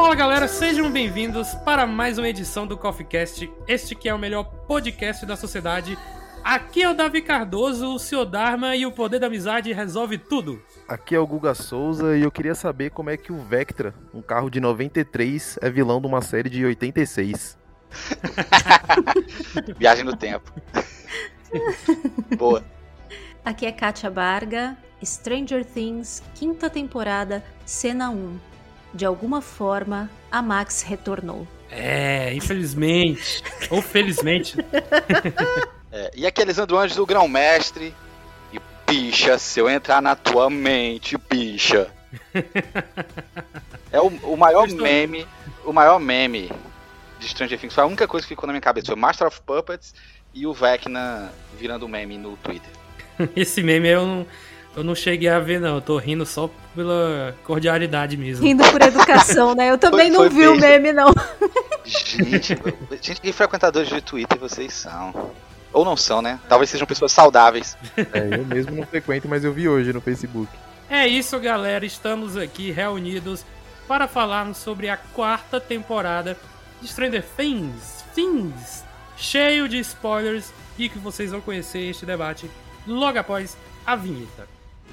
Fala galera, sejam bem-vindos para mais uma edição do Coffee Cast. Este que é o melhor podcast da sociedade. Aqui é o Davi Cardoso, o Sr. Dharma e o poder da amizade resolve tudo. Aqui é o Guga Souza e eu queria saber como é que o Vectra, um carro de 93, é vilão de uma série de 86. Viagem no tempo. Boa. Aqui é Kátia Barga, Stranger Things, quinta temporada, cena 1 de alguma forma, a Max retornou. É, infelizmente. ou felizmente. É, e aqui é Alessandro Anjos, o grão-mestre. E bicha, se eu entrar na tua mente, bicha. é o, o maior estou... meme, o maior meme de Stranger Things. Foi a única coisa que ficou na minha cabeça. Foi Master of Puppets e o Vecna virando meme no Twitter. Esse meme eu não eu não cheguei a ver, não. Eu tô rindo só pela cordialidade mesmo. Rindo por educação, né? Eu também foi, não vi o meme, não. Gente, gente, que frequentadores de Twitter vocês são? Ou não são, né? Talvez sejam pessoas saudáveis. É, eu mesmo não frequento, mas eu vi hoje no Facebook. É isso, galera. Estamos aqui reunidos para falarmos sobre a quarta temporada de Stranger Things. Things! Cheio de spoilers e que vocês vão conhecer este debate logo após a vinheta.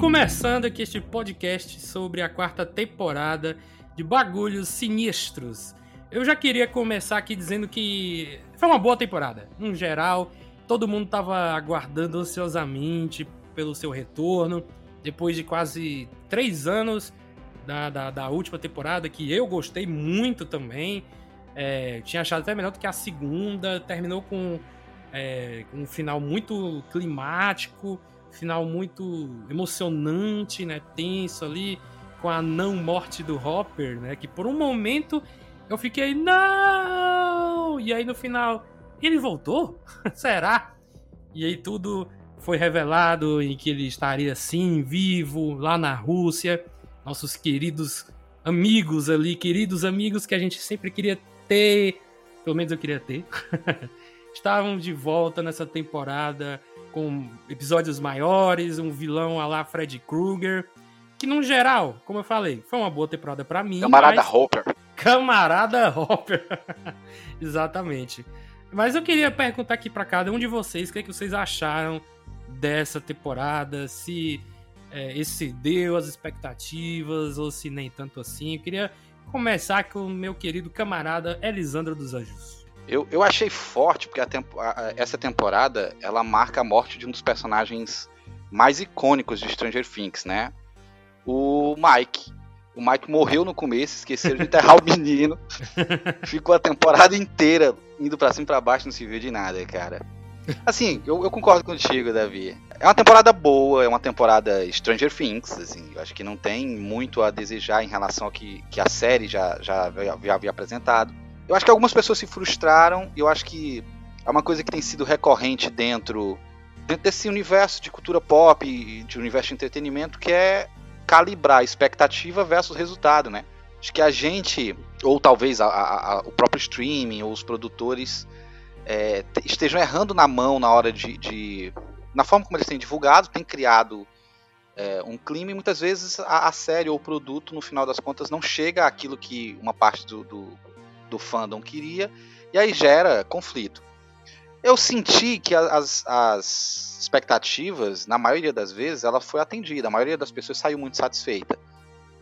começando aqui este podcast sobre a quarta temporada de Bagulhos Sinistros. Eu já queria começar aqui dizendo que foi uma boa temporada. No geral, todo mundo estava aguardando ansiosamente pelo seu retorno. Depois de quase três anos da, da, da última temporada, que eu gostei muito também. É, tinha achado até melhor do que a segunda. Terminou com, é, com um final muito climático final muito emocionante, né? Tenso ali, com a não morte do Hopper, né? Que por um momento eu fiquei, não! E aí no final, ele voltou? Será? E aí tudo foi revelado em que ele estaria sim, vivo, lá na Rússia. Nossos queridos amigos ali, queridos amigos que a gente sempre queria ter, pelo menos eu queria ter, estavam de volta nessa temporada com episódios maiores, um vilão a lá Fred Krueger, que no geral, como eu falei, foi uma boa temporada para mim. Camarada mas... Hopper. Camarada Hopper. Exatamente. Mas eu queria perguntar aqui para cada um de vocês o que, é que vocês acharam dessa temporada, se é, excedeu as expectativas ou se nem tanto assim. Eu queria começar com o meu querido camarada Elisandro dos Anjos. Eu, eu achei forte, porque a tempo, a, essa temporada ela marca a morte de um dos personagens mais icônicos de Stranger Things, né? O Mike. O Mike morreu no começo, esqueceram de enterrar o menino. Ficou a temporada inteira indo para cima e pra baixo, não se viu de nada, cara. Assim, eu, eu, concordo contigo, Davi. É uma temporada boa, é uma temporada Stranger Things, assim. Eu acho que não tem muito a desejar em relação ao que, que a série já, já, já havia apresentado. Eu acho que algumas pessoas se frustraram, eu acho que é uma coisa que tem sido recorrente dentro, dentro desse universo de cultura pop de universo de entretenimento, que é calibrar expectativa versus resultado, né? Acho que a gente, ou talvez a, a, a, o próprio streaming ou os produtores é, estejam errando na mão na hora de, de, na forma como eles têm divulgado, têm criado é, um clima e muitas vezes a, a, série ou o produto, no final das contas, não chega àquilo que uma parte do, do, do fandom queria, e aí gera conflito. Eu senti que as, as expectativas, na maioria das vezes, ela foi atendida. A maioria das pessoas saiu muito satisfeita.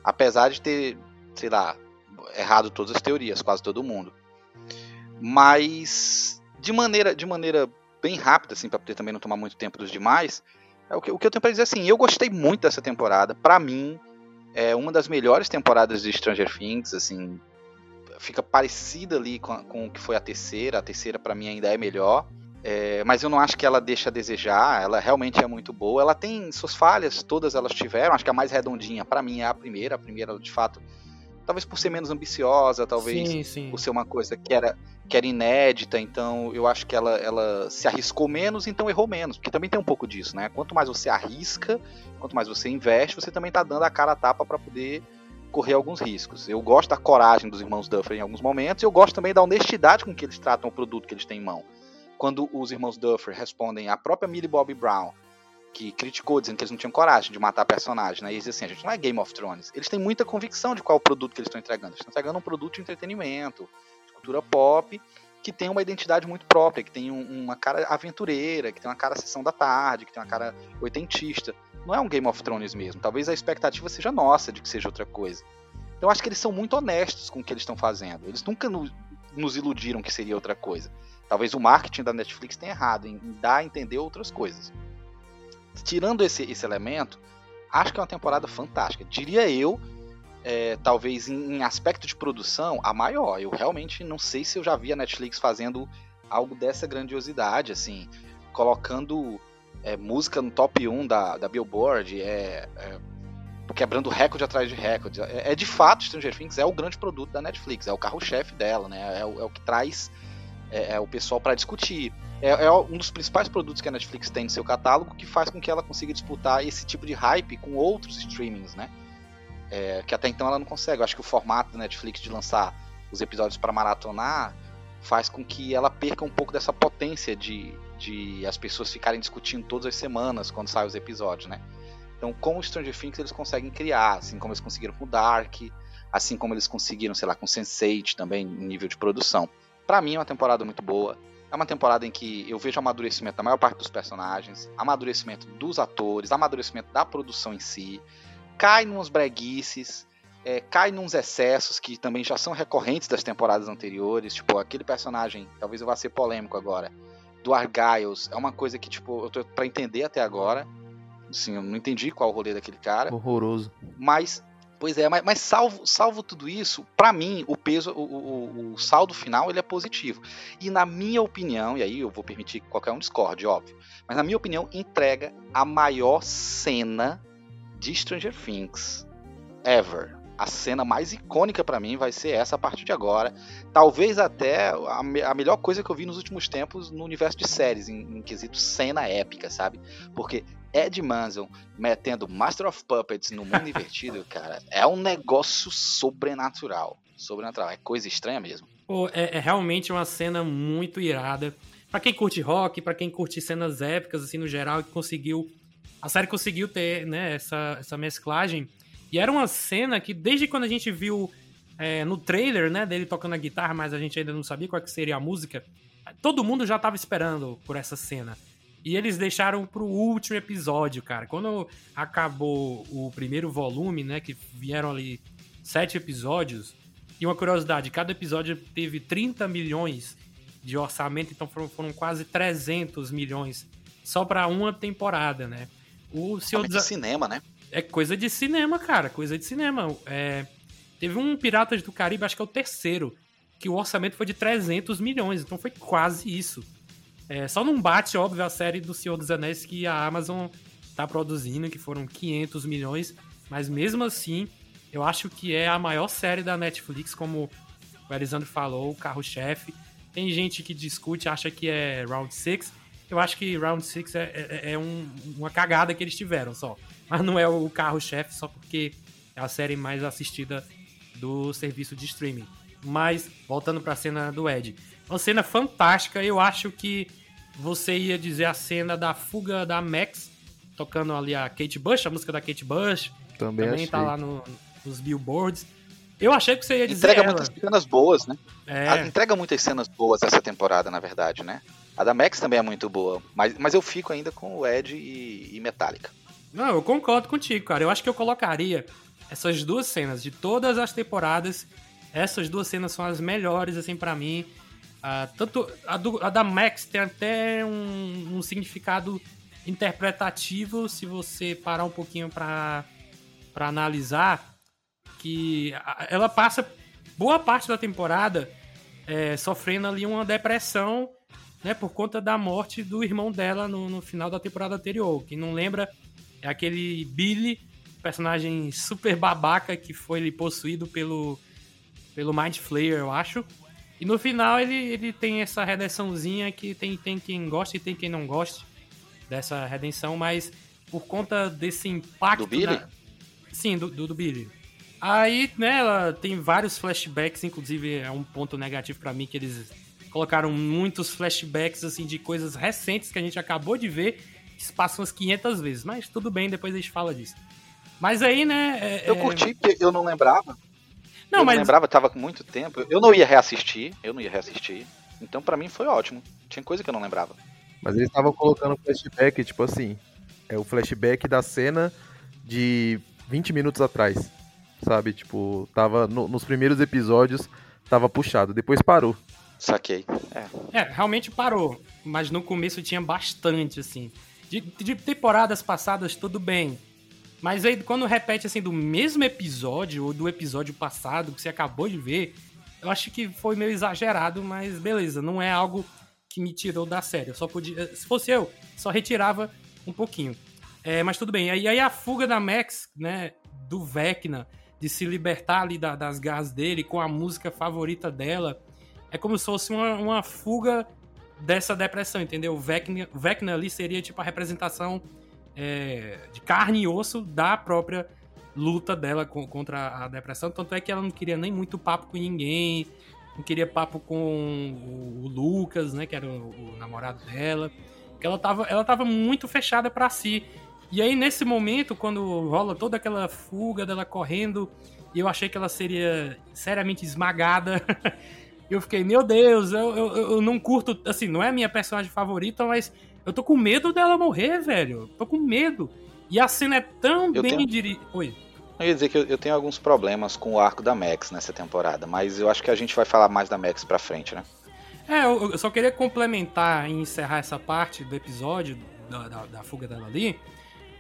Apesar de ter, sei lá, errado todas as teorias, quase todo mundo. Mas de maneira, de maneira bem rápida, assim, para poder também não tomar muito tempo dos demais, é o que, o que eu tenho para dizer assim, eu gostei muito dessa temporada. Para mim, é uma das melhores temporadas de Stranger Things, assim, fica parecida ali com, com o que foi a terceira. A terceira para mim ainda é melhor. É, mas eu não acho que ela deixa a desejar, ela realmente é muito boa. Ela tem suas falhas, todas elas tiveram. Acho que a mais redondinha para mim é a primeira. A primeira, de fato, talvez por ser menos ambiciosa, talvez Sim, sim. por ser uma coisa que era, que era inédita, então eu acho que ela, ela se arriscou menos, então errou menos, porque também tem um pouco disso, né? Quanto mais você arrisca, quanto mais você investe, você também tá dando a cara a tapa para poder correr alguns riscos. Eu gosto da coragem dos irmãos Duffer em alguns momentos, e eu gosto também da honestidade com que eles tratam o produto que eles têm em mão. Quando os irmãos Duffer respondem à própria Millie Bobby Brown, que criticou, dizendo que eles não tinham coragem de matar personagem, né? E eles dizem assim, a gente não é Game of Thrones. Eles têm muita convicção de qual é o produto que eles estão entregando. Eles estão entregando um produto de entretenimento, de cultura pop, que tem uma identidade muito própria, que tem um, uma cara aventureira, que tem uma cara sessão da tarde, que tem uma cara oitentista. Não é um Game of Thrones mesmo. Talvez a expectativa seja nossa de que seja outra coisa. Então acho que eles são muito honestos com o que eles estão fazendo. Eles nunca no, nos iludiram que seria outra coisa. Talvez o marketing da Netflix tenha errado em, em dar a entender outras coisas tirando esse, esse elemento, acho que é uma temporada fantástica. Diria eu, é, talvez em, em, aspecto de produção, a maior. Eu realmente não sei se eu já vi a Netflix fazendo algo dessa grandiosidade, assim, colocando é, música no top 1 da, da Billboard, é, é quebrando recorde atrás de recorde. É, é, de fato, Stranger Things é o grande produto da Netflix, é o carro-chefe dela, né? É o, é o que traz é, é o pessoal para discutir. É, é, um dos principais produtos que a Netflix tem no seu catálogo que faz com que ela consiga disputar esse tipo de hype com outros streamings, né? É, que até então ela não consegue. Eu acho que o formato da Netflix de lançar os episódios para maratonar faz com que ela perca um pouco dessa potência de, de as pessoas ficarem discutindo todas as semanas quando saem os episódios, né? Então, com o Stranger Things eles conseguem criar, assim como eles conseguiram com Dark, assim como eles conseguiram, sei lá, com Sense8 também nível de produção. Para mim é uma temporada muito boa. É uma temporada em que eu vejo amadurecimento da maior parte dos personagens, amadurecimento dos atores, amadurecimento da produção em si. Cai nos breguices, é, cai nos excessos que também já são recorrentes das temporadas anteriores. Tipo, aquele personagem, talvez eu vá ser polêmico agora, do Argyles, é uma coisa que, tipo, eu tô pra entender até agora. Assim, eu não entendi qual o rolê daquele cara. Horroroso. Mas Pois é, mas, mas salvo, salvo tudo isso, para mim, o peso, o, o, o, saldo final ele é positivo. E na minha opinião, e aí eu vou permitir que qualquer um discorde, óbvio, mas na minha opinião, entrega a maior cena de Stranger Things ever. A cena mais icônica para mim vai ser essa a partir de agora. Talvez até a, a, melhor coisa que eu vi nos últimos tempos no universo de séries, em, em quesito cena épica, sabe? Porque Ed Manson metendo Master of Puppets no mundo invertido, cara, é um negócio sobrenatural. Sobrenatural, é coisa estranha mesmo. Pô, é, é realmente uma cena muito irada. Pra quem curte rock, para quem curte cenas épicas, assim, no geral, que conseguiu. A série conseguiu ter, né, essa, essa mesclagem. E era uma cena que, desde quando a gente viu é, no trailer, né, dele tocando a guitarra, mas a gente ainda não sabia qual que seria a música, todo mundo já tava esperando por essa cena. E eles deixaram pro último episódio, cara. Quando acabou o primeiro volume, né? Que vieram ali sete episódios. E uma curiosidade, cada episódio teve 30 milhões de orçamento, então foram, foram quase 300 milhões só para uma temporada, né? O Senhor dos... de cinema, né? É coisa de cinema, cara, coisa de cinema. É... Teve um Piratas do Caribe, acho que é o terceiro, que o orçamento foi de 300 milhões, então foi quase isso. É, só não bate, óbvio, a série do Senhor dos Anéis que a Amazon tá produzindo, que foram 500 milhões, mas mesmo assim, eu acho que é a maior série da Netflix, como o Elisandro falou, o carro-chefe. Tem gente que discute, acha que é Round 6. Eu acho que Round 6 é, é, é um, uma cagada que eles tiveram só. Mas não é o carro-chefe só porque é a série mais assistida do serviço de streaming. Mas, voltando para a cena do Ed. Uma cena fantástica, eu acho que você ia dizer a cena da fuga da Max, tocando ali a Kate Bush, a música da Kate Bush. Também, também tá lá no, nos billboards. Eu achei que você ia dizer. Entrega ela. muitas cenas boas, né? É. Entrega muitas cenas boas essa temporada, na verdade, né? A da Max também é muito boa, mas, mas eu fico ainda com o Ed e, e Metallica. Não, eu concordo contigo, cara. Eu acho que eu colocaria essas duas cenas de todas as temporadas. Essas duas cenas são as melhores, assim, para mim. Uh, tanto a, do, a, da Max tem até um, um, significado interpretativo se você parar um pouquinho para analisar que ela passa boa parte da temporada é, sofrendo ali uma depressão né, por conta da morte do irmão dela no, no final da temporada anterior. Quem não lembra é aquele Billy, personagem super babaca que foi possuído pelo, pelo Mind Flayer, eu acho. E no final ele, ele tem essa redençãozinha que tem, tem quem gosta e tem quem não gosta dessa redenção, mas por conta desse impacto. Do Billy? Na... Sim, do, do, do, Billy. Aí, né, ela tem vários flashbacks, inclusive é um ponto negativo para mim que eles colocaram muitos flashbacks assim de coisas recentes que a gente acabou de ver, se passam umas 500 vezes, mas tudo bem, depois a gente fala disso. Mas aí, né, é, eu é... curti porque eu não lembrava. Não, eu mas... não lembrava, tava com muito tempo. Eu não ia reassistir, eu não ia reassistir. Então para mim foi ótimo. Tinha coisa que eu não lembrava. Mas eles estavam colocando flashback, tipo assim, é o flashback da cena de 20 minutos atrás. Sabe? Tipo, tava no, nos primeiros episódios tava puxado, depois parou. Saquei. É. é, realmente parou. Mas no começo tinha bastante, assim. De, de temporadas passadas, tudo bem. Mas aí, quando repete, assim, do mesmo episódio, ou do episódio passado, que você acabou de ver, eu acho que foi meio exagerado, mas beleza, não é algo que me tirou da série. Eu só podia. Se fosse eu, só retirava um pouquinho. É, mas tudo bem. E aí a fuga da Max, né, do Vecna, de se libertar ali da, das garras dele com a música favorita dela, é como se fosse uma, uma fuga dessa depressão, entendeu? O Vecna, Vecna ali seria tipo a representação é, de carne e osso da própria luta dela com, contra a depressão. Tanto é que ela não queria nem muito papo com ninguém, não queria papo com o, o Lucas, né, que era o, o, namorado dela. Ela tava, ela tava muito fechada para si. E aí, nesse momento, quando rola toda aquela fuga dela correndo, e eu achei que ela seria seriamente esmagada. eu fiquei, meu Deus, eu, eu, eu não curto. Assim, não é a minha personagem favorita, mas eu tô com medo dela morrer, velho. Tô com medo. E a cena é tão eu bem tenho... dirigida. Oi. Eu ia dizer que eu, tenho alguns problemas com o arco da Max nessa temporada, mas eu acho que a gente vai falar mais da Max pra frente, né? É, eu, só queria complementar e encerrar essa parte do episódio da, da, da, fuga dela ali.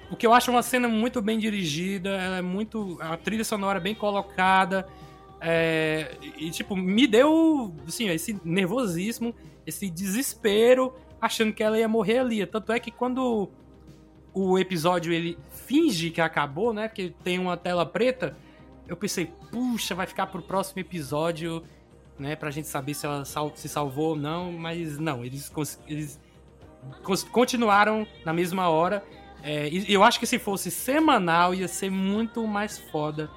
Porque eu acho uma cena muito bem dirigida, ela é muito. A trilha sonora bem colocada. É, e, tipo, me deu, assim, esse nervosismo, esse desespero achando que ela ia morrer ali. Tanto é que quando o episódio ele finge que acabou, né? Porque tem uma tela preta, eu pensei, puxa, vai ficar pro próximo episódio, né? Pra gente saber se ela sal se salvou ou não, mas não, eles, eles continuaram na mesma hora. É, eu acho que se fosse semanal ia ser muito mais foda.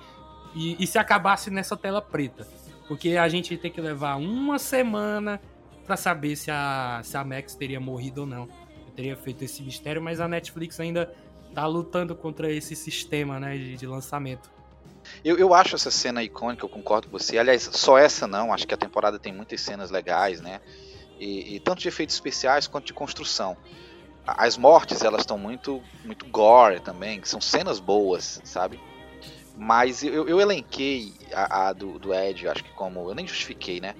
E, e se acabasse nessa tela preta. Porque a gente ter que levar uma semana para saber se a, se a Max teria morrido ou não. Eu teria feito esse mistério, mas a Netflix ainda tá lutando contra esse sistema né, de, de lançamento. Eu, eu acho essa cena icônica, eu concordo com você. Aliás, só essa não, acho que a temporada tem muitas cenas legais, né? E, e tanto de efeitos especiais quanto de construção. As mortes, elas estão muito, muito gore também, são cenas boas, sabe? Mas eu, eu elenquei a, a do, do Ed, acho que como. Eu nem justifiquei, né?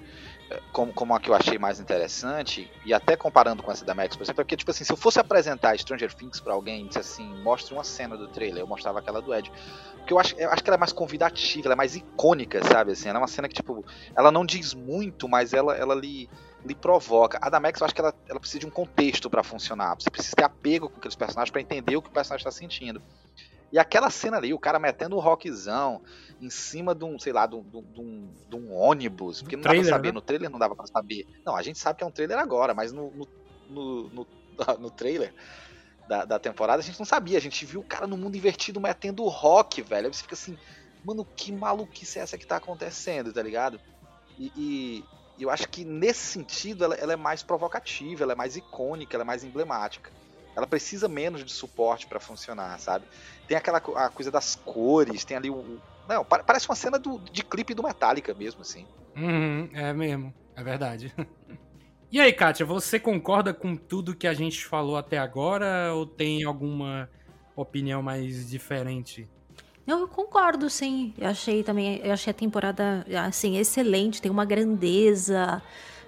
como, como a que eu achei mais interessante, e até comparando com essa da Max, por exemplo, é porque, tipo assim, se eu fosse apresentar Stranger Things pra alguém e disse assim, mostre uma cena do trailer, eu mostrava aquela do Ed. Porque eu acho, eu acho que ela é mais convidativa, ela é mais icônica, sabe? Assim, ela é uma cena que, tipo, ela não diz muito, mas ela, ela lhe, lhe provoca. A da Max, eu acho que ela, ela precisa de um contexto para funcionar. Você precisa ter apego com aqueles personagens para entender o que o personagem está sentindo. E aquela cena ali, o cara metendo o rockzão em cima de um, sei lá, de um, de um, de um ônibus, porque não trailer, dava pra saber, né? no trailer não dava pra saber. Não, a gente sabe que é um trailer agora, mas no, no, no, no, no trailer da, da temporada a gente não sabia. A gente viu o cara no mundo invertido metendo o rock, velho. Aí você fica assim, mano, que maluquice é essa que tá acontecendo, tá ligado? E, e eu acho que nesse sentido ela, ela, é mais provocativa, ela é mais icônica, ela é mais emblemática. Ela precisa menos de suporte para funcionar, sabe? Tem aquela a coisa das cores, tem ali o. Não, parece uma cena do, de clipe do Metallica mesmo, assim. Uhum, é mesmo, é verdade. E aí, Kátia, você concorda com tudo que a gente falou até agora ou tem alguma opinião mais diferente? Não, eu concordo, sim. Eu achei também, eu achei a temporada assim excelente, tem uma grandeza.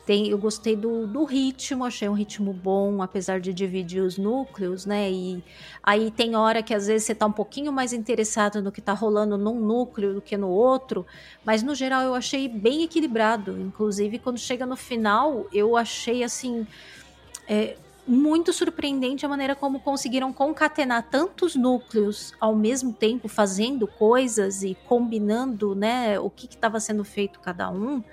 Tem, eu gostei do, do ritmo, achei um ritmo bom, apesar de dividir os núcleos, né? E aí tem hora que às vezes você tá um pouquinho mais interessado no que tá rolando num núcleo do que no outro, mas no geral eu achei bem equilibrado. Inclusive, quando chega no final, eu achei assim. É, muito surpreendente a maneira como conseguiram concatenar tantos núcleos ao mesmo tempo, fazendo coisas e combinando, né, o que estava sendo feito cada um,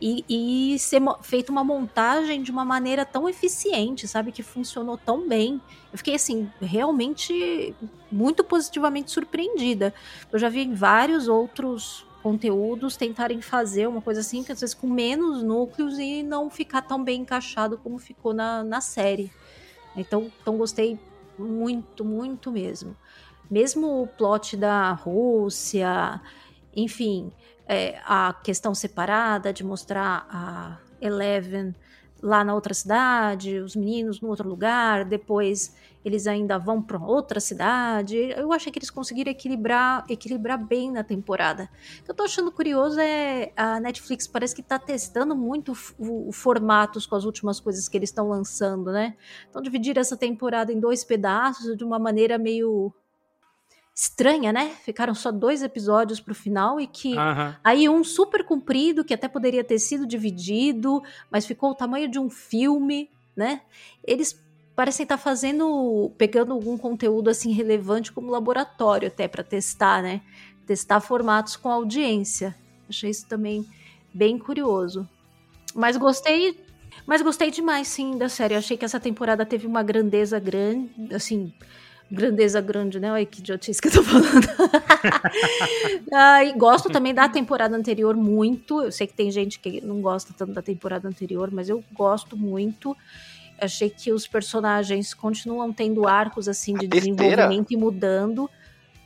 e, e ser feita uma montagem de uma maneira tão eficiente, sabe, que funcionou tão bem. Eu fiquei assim realmente muito positivamente surpreendida. Eu já vi vários outros conteúdos tentarem fazer uma coisa assim, que às vezes com menos núcleos e não ficar tão bem encaixado como ficou na, na série. Então, então gostei muito, muito mesmo. Mesmo o plot da Rússia, enfim, é, a questão separada de mostrar a Eleven lá na outra cidade, os meninos no outro lugar, depois eles ainda vão para outra cidade. Eu achei que eles conseguiram equilibrar, equilibrar bem na temporada. O que eu tô achando curioso é a Netflix parece que tá testando muito o, o formatos com as últimas coisas que eles estão lançando, né? Então dividir essa temporada em dois pedaços de uma maneira meio estranha, né? Ficaram só dois episódios pro final e que aí um super comprido que até poderia ter sido dividido, mas ficou o tamanho de um filme, né? Eles parecem estar fazendo, pegando algum conteúdo assim relevante como laboratório até para testar, né? Testar formatos com audiência. Achei isso também bem curioso. Mas gostei, mas gostei demais sim da série. Eu achei que essa temporada teve uma grandeza grande, assim, grandeza grande, né? Olha que idiotice que eu tô falando. ah, e gosto também da temporada anterior muito. Eu sei que tem gente que não gosta tanto da temporada anterior, mas eu gosto muito. Achei que os personagens continuam tendo arcos assim A de desenvolvimento e mudando.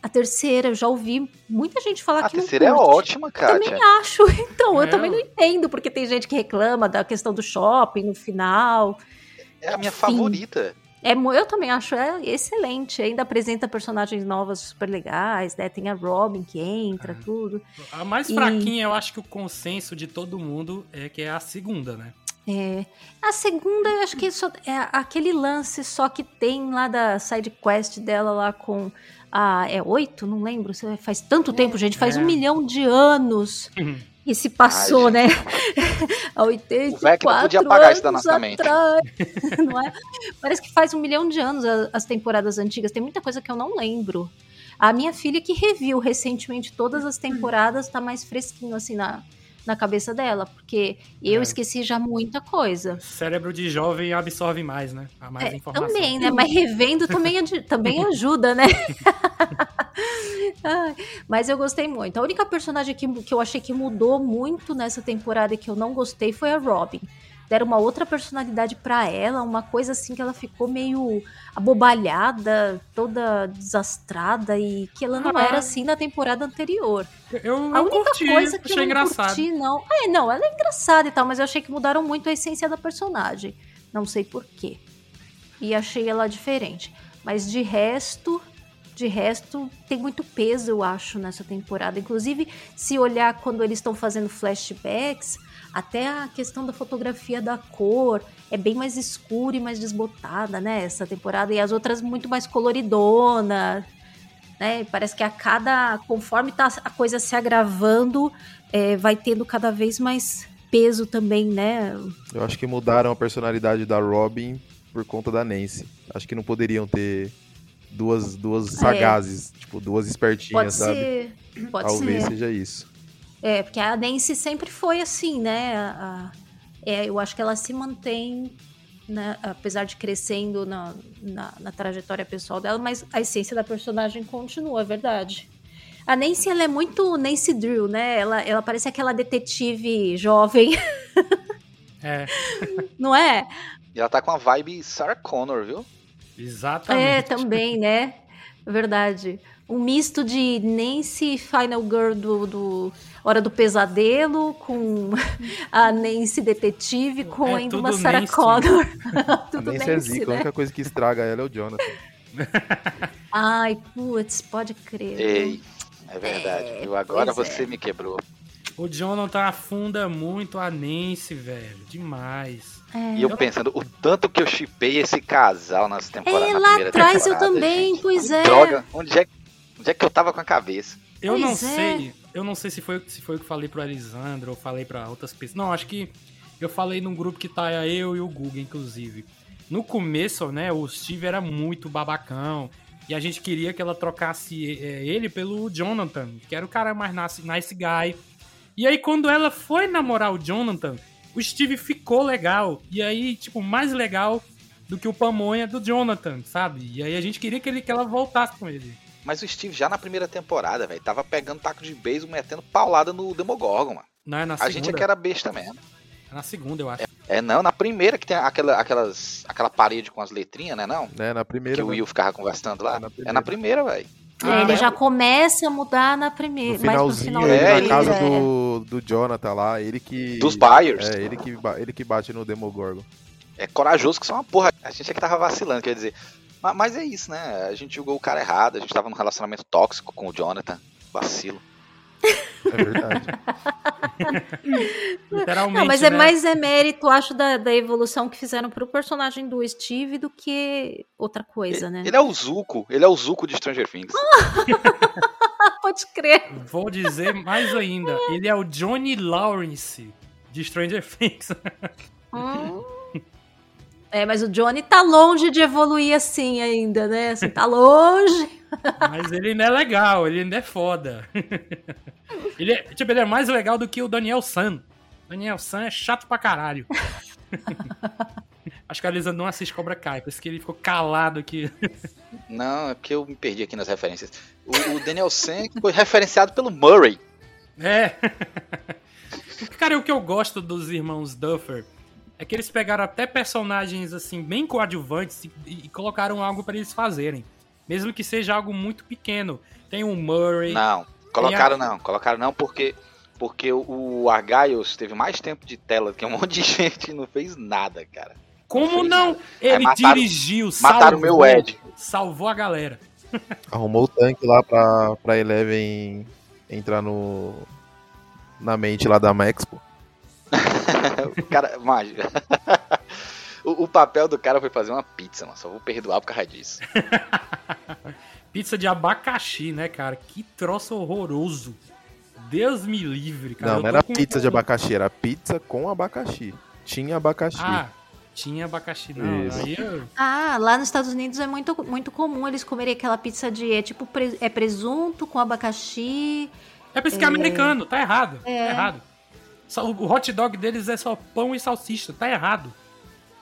A terceira, eu já ouvi muita gente falar A que não terceira é ótima, Eu Kátia. também acho. Então, eu É. também não entendo, porque tem gente que reclama da questão do shopping no final. É a minha Enfim. favorita. É, eu também acho é excelente. Ainda apresenta personagens novas super legais, né? Tem a Robin que entra, É. tudo. A mais E- fraquinha, eu acho que o consenso de todo mundo é que é a segunda, né? É. A segunda, eu acho que só, é aquele lance só que tem lá da side quest dela lá com a. É oito? Não lembro. Faz tanto tempo, gente. Faz É. um milhão de anos. E se passou, Ai, né? Há 84 O podia apagar isso da anos nossa mente. atrás, não é? Parece que faz um milhão de anos as temporadas antigas. Tem muita coisa que eu não lembro. A minha filha que reviu recentemente todas as temporadas tá mais fresquinho assim na, na cabeça dela, porque eu É. esqueci já muita coisa. Cérebro de jovem absorve mais, né? A mais É, informação. também, né? Mas revendo também, também ajuda, né? Ai, mas eu gostei muito. A única personagem que, que eu achei que mudou muito nessa temporada e que eu não gostei foi a Robin. Deram uma outra personalidade pra ela, uma coisa assim que ela ficou meio abobalhada, toda desastrada e que ela não Ah. era assim na temporada anterior. Eu, A eu única curti, coisa que achei eu não curti, não. É, não, ela é engraçada e tal, mas eu achei que mudaram muito a essência da personagem. Não sei porquê. E achei ela diferente. Mas de resto, de resto, tem muito peso, eu acho, nessa temporada. Inclusive, se olhar quando eles estão fazendo flashbacks, até a questão da fotografia da cor é bem mais escura e mais desbotada, né? Essa temporada. E as outras muito mais coloridona, né? Parece que a cada. Conforme tá a coisa se agravando, é, vai tendo cada vez mais peso também, né? Eu acho que mudaram a personalidade da Robin por conta da Nancy. Acho que não poderiam ter duas, duas sagazes, tipo, duas espertinhas, Pode sabe? ser. Pode Talvez ser. seja isso. É, porque a Nancy sempre foi assim, né? A- a- é, eu acho que ela se mantém, né, apesar de crescendo na, na, na trajetória pessoal dela, mas a essência da personagem continua, é verdade. A Nancy, ela é muito Nancy Drew, né? Ela, ela parece aquela detetive jovem, É, não é? E ela tá com a vibe Sarah Connor, viu? exatamente. É, também, né? Verdade. um misto de Nancy Final Girl do, do Hora do Pesadelo, com a Nancy Detetive, com É ainda tudo uma Sarah Nancy. Connor. A tudo Nancy é Nancy, zica, a né? única coisa que estraga ela é o Jonathan. Ai, putz, pode crer. Ei, é verdade. É, viu? Agora você é. me quebrou. O Jonathan afunda muito a Nancy, velho. Demais. É. E eu pensando, o tanto que eu chipei esse casal nessa temporada. É, lá atrás eu também, gente. pois é. Droga, onde é, onde é que eu tava com a cabeça? Eu não Pois é. sei, eu não sei se foi, se foi o que falei pro Elisandro ou falei pra outras pessoas. Não, acho que eu falei num grupo que tá eu e o Guga, inclusive. No começo, né, o Steve era muito babacão. E a gente queria que ela trocasse é, ele pelo Jonathan, que era o cara mais nice, nice guy. E aí, quando ela foi namorar o Jonathan, o Steve ficou legal. E aí, tipo, mais legal do que o Pamonha do Jonathan, sabe? E aí a gente queria que, ele, que ela voltasse com ele. Mas o Steve já na primeira temporada, velho, tava pegando taco de beisebol, metendo paulada no Demogorgon, mano. Não é na A segunda? gente é que era besta mesmo. É na segunda, eu acho. É não, na primeira que tem aquela, aquelas, aquela parede com as letrinhas, né não? Né, na primeira. Que o? Will ficava conversando lá. É na É primeira, velho. É, ele mas- já começa a mudar na No primeira, pro finalzinho, final ele É, na casa é. do, do Jonathan lá, ele que. Dos Byers. É, ele que, ele que bate no Demogorgon. É corajoso que são uma porra. A gente é que tava vacilando, quer dizer. Ma- Mas, é isso, né? A gente julgou o cara errado, a gente tava num relacionamento tóxico com o Jonathan. Vacilo. É verdade. Literalmente. Não, mas é né? mais é mérito, acho, da, da evolução que fizeram pro personagem do Steve do que outra coisa, né? Ele é o Zuko, ele é o Zuko de Stranger Things. Pode crer. Vou dizer mais ainda. Ele é o Johnny Lawrence de Stranger Things. Hum. É, mas o Johnny tá longe de evoluir assim ainda, né? Assim, tá longe. Mas ele ainda é legal, ele ainda é foda. Ele é, tipo, ele é mais legal do que o Daniel San. Daniel San é chato pra caralho. Acho que a Lisa não assiste Cobra Kai, por isso que ele ficou calado aqui. Não, é porque eu me perdi aqui nas referências. O, o Daniel San foi referenciado pelo Murray. É. Cara, o que eu gosto dos irmãos Duffer é que eles pegaram até personagens assim bem coadjuvantes e, e colocaram algo pra eles fazerem, mesmo que seja algo muito pequeno. Tem o Murray, Não, colocaram não, colocaram não porque porque o- o Argyles teve mais tempo de tela que um monte de gente e não fez nada, cara. como não? nada. Ele Aí mataram- dirigiu, mataram o meu Ed. salvou a galera. Arrumou o tanque lá pra, pra Eleven entrar no. Na mente lá da Maxpo. o cara, mágica. o, o papel do cara foi fazer uma pizza, mano. Só vou perdoar por causa disso. Pizza de abacaxi, né, cara? Que troço horroroso. Deus me livre, cara. não, não era com- pizza de abacaxi, era pizza com abacaxi. Tinha abacaxi. Ah, tinha abacaxi, não. Isso. Aí eu... Ah, lá nos Estados Unidos é muito, muito comum eles comerem aquela pizza de. É tipo pre- é presunto com abacaxi. É por isso que é americano, tá errado. É. Tá errado. O hot dog deles é só pão e salsicha, tá errado.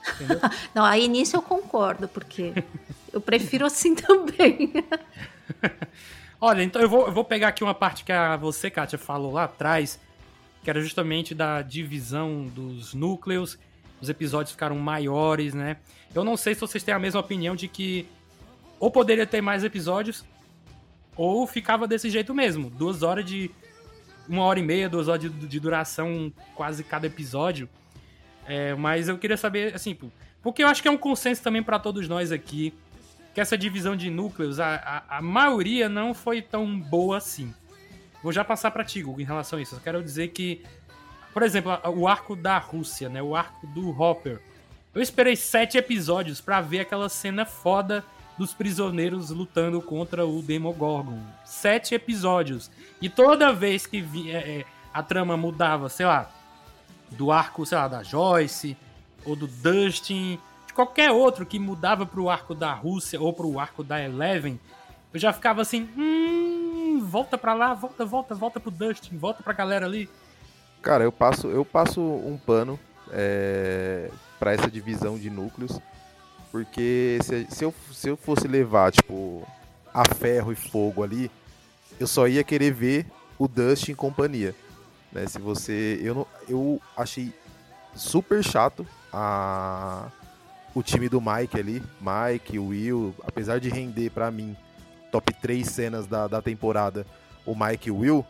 Não, aí nisso eu concordo, porque eu prefiro assim também. Olha, então eu vou, eu vou pegar aqui uma parte que a você, Kátia, falou lá atrás, que era justamente da divisão dos núcleos. Os episódios ficaram maiores, né? Eu não sei se vocês têm a mesma opinião de que ou poderia ter mais episódios, ou ficava desse jeito mesmo. Duas horas de. Uma hora e meia, duas horas de, de duração, quase cada episódio. É, mas eu queria saber, assim, porque eu acho que é um consenso também pra todos nós aqui que essa divisão de núcleos, a, a, a maioria não foi tão boa assim. Vou já passar pra ti, Gugu, em relação a isso. Eu quero dizer que, por exemplo, o arco da Rússia, né? O arco do Hopper. Eu esperei sete episódios pra ver aquela cena foda dos prisioneiros lutando contra o Demogorgon. Sete episódios. E toda vez que é, é, a trama mudava, sei lá, do arco, sei lá, da Joyce, ou do Dustin, de qualquer outro que mudava pro arco da Rússia ou pro arco da Eleven, eu já ficava assim, hum, volta pra lá, volta, volta, volta pro Dustin, volta pra galera ali. Cara, eu passo, eu passo um pano é, para essa divisão de núcleos, porque se, se, eu, se eu fosse levar, tipo, a ferro e fogo ali, eu só ia querer ver o Dust em companhia. Né? Se você. Eu, não, eu achei super chato a, o time do Mike ali. Mike, Will, apesar de render pra mim top 3 cenas da, da temporada, o Mike e o Will,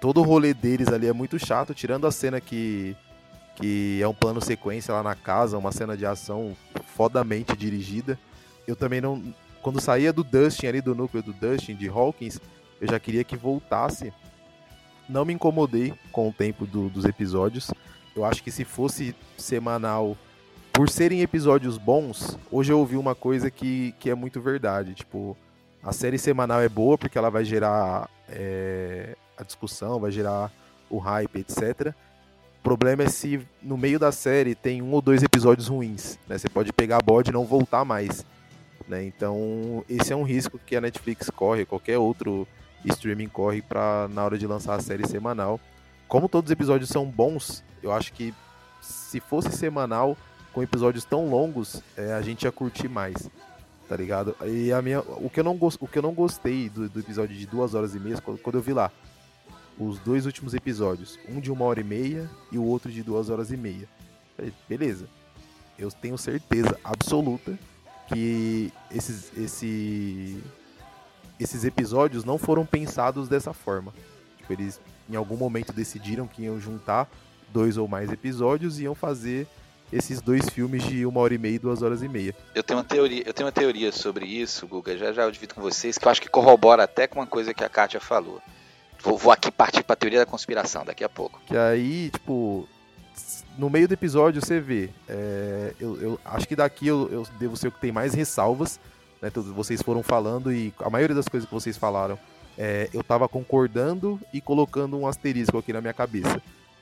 todo o rolê deles ali é muito chato, tirando a cena que, que é um plano sequência lá na casa, uma cena de ação fodamente dirigida. Eu também não. Quando saía do Dustin ali, do núcleo do Dustin, de Hawkins, eu já queria que voltasse. Não me incomodei com o tempo do, dos episódios. Eu acho que se fosse semanal, por serem episódios bons, hoje eu ouvi uma coisa que, que é muito verdade. Tipo, a série semanal é boa porque ela vai gerar é, a discussão, vai gerar o hype, etc. Problema é se no meio da série tem um ou dois episódios ruins. Né? Você pode pegar a bode e não voltar mais. Né? Então, esse é um risco que a Netflix corre, qualquer outro streaming corre para na hora de lançar a série semanal. Como todos os episódios são bons, eu acho que se fosse semanal, com episódios tão longos, é, a gente ia curtir mais tá ligado? E a minha, o, que eu não, o que eu não gostei do, do episódio de duas horas e meia, quando, quando eu vi lá, os dois últimos episódios, um de uma hora e meia e o outro de duas horas e meia. Falei, beleza, eu tenho certeza absoluta que esses, esse, esses episódios não foram pensados dessa forma. Tipo, eles em algum momento decidiram que iam juntar dois ou mais episódios e iam fazer esses dois filmes de uma hora e meia e duas horas e meia. Eu tenho uma teoria, eu tenho uma teoria sobre isso, Guga, já já eu divido com vocês, que eu acho que corrobora até com uma coisa que a Kátia falou. Vou, vou aqui partir pra teoria da conspiração daqui a pouco. Que aí, tipo, no meio do episódio você vê. É, eu, eu, acho que daqui eu, eu, devo ser o que tem mais ressalvas. Né, todos vocês foram falando e a maioria das coisas que vocês falaram é, eu tava concordando e colocando um asterisco aqui na minha cabeça.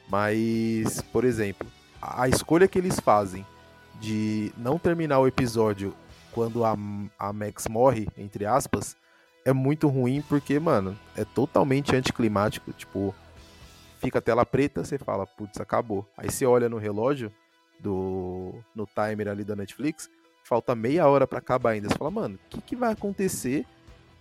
Mas, por exemplo, a escolha que eles fazem de não terminar o episódio quando a, a Max morre, entre aspas, é muito ruim porque, mano, é totalmente anticlimático. Tipo, fica a tela preta, você fala, putz, acabou. Aí você olha no relógio, do no timer ali da Netflix, falta meia hora para acabar ainda. Você fala, mano, o que, que vai acontecer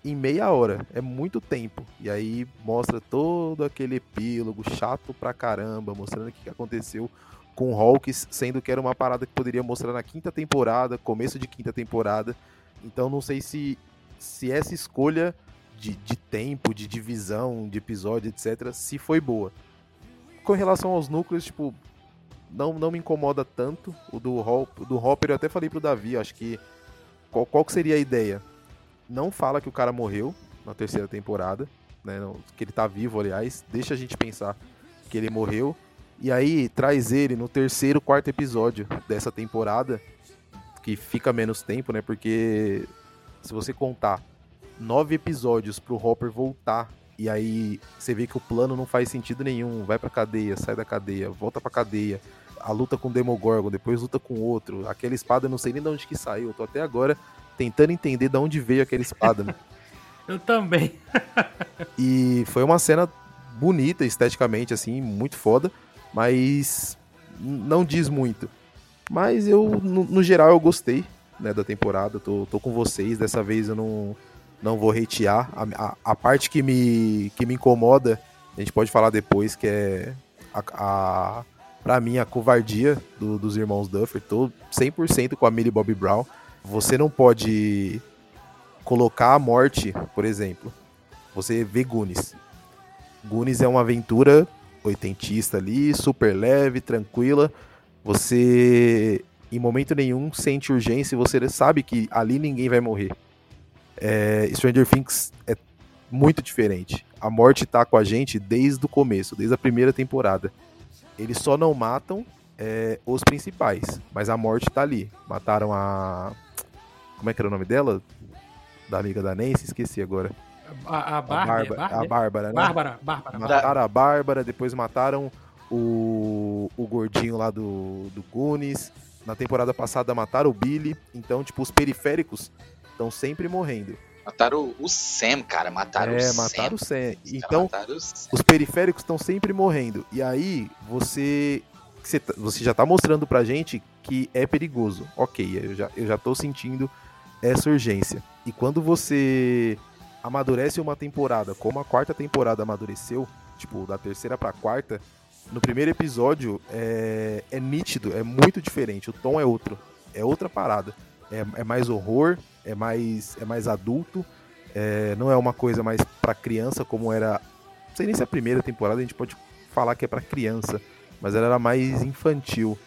em meia hora? É muito tempo. E aí mostra todo aquele epílogo chato pra caramba, mostrando o que, que aconteceu com Hawks, sendo que era uma parada que poderia mostrar na quinta temporada, começo de quinta temporada. Então não sei se, se essa escolha de, de tempo, de divisão, de episódio, etc., se foi boa. Com relação aos núcleos, tipo, não, não me incomoda tanto. O do, Hop, do Hopper eu até falei pro Davi, acho que. Qual, qual que seria a ideia? Não fala que o cara morreu na terceira temporada, né? Que ele tá vivo, aliás. Deixa a gente pensar que ele morreu. E aí traz ele no terceiro, quarto episódio dessa temporada, que fica menos tempo, né? Porque se você contar nove episódios pro Hopper voltar e aí você vê que o plano não faz sentido nenhum, vai pra cadeia, sai da cadeia, volta pra cadeia, a luta com o Demogorgon, depois luta com outro, aquela espada eu não sei nem de onde que saiu, eu tô até agora tentando entender de onde veio aquela espada. Né? eu também. e foi uma cena bonita esteticamente assim, muito foda mas não diz muito. Mas eu, no, no geral, eu gostei né, da temporada, tô, tô com vocês, dessa vez eu não, não vou hatear. A, a, a, parte que me, que me incomoda, a gente pode falar depois, que é a, a pra mim a covardia do, dos irmãos Duffer. Tô 100% com a Millie Bobby Brown. Você não pode colocar a morte, por exemplo. Você vê Goonies. Goonies é uma aventura oitentista ali, super leve, tranquila. Você, em momento nenhum, sente urgência e você sabe que ali ninguém vai morrer. É, Stranger Things é muito diferente. A morte tá com a gente desde o começo, desde a primeira temporada. Eles só não matam é, os principais, mas a morte tá ali. Mataram a. Como é que era o nome dela? Da amiga da Nancy? Esqueci agora. A, a, Barbie, a, Bárbara, a Bárbara, né? Bárbara, Bárbara. Mataram a Bárbara, depois mataram o, o gordinho lá do, do Goonies. Na temporada passada mataram o Billy. Então, tipo, os periféricos estão sempre morrendo. Mataram o Sam, cara. Mataram é, o Sam. mataram o Sam. Então, o Sam. os periféricos estão sempre morrendo. E aí, você, você já tá mostrando pra gente que é perigoso. Ok, eu já, eu já tô sentindo essa urgência. E quando você amadurece uma temporada, como a quarta temporada amadureceu, tipo, da terceira pra quarta, no primeiro episódio é, é nítido, é muito diferente, o tom é outro, é outra parada. É, é mais horror, é mais, é mais adulto, É, não é uma coisa mais pra criança, como era. Não sei nem se é a primeira temporada, a gente pode falar que é pra criança, mas ela era mais infantil.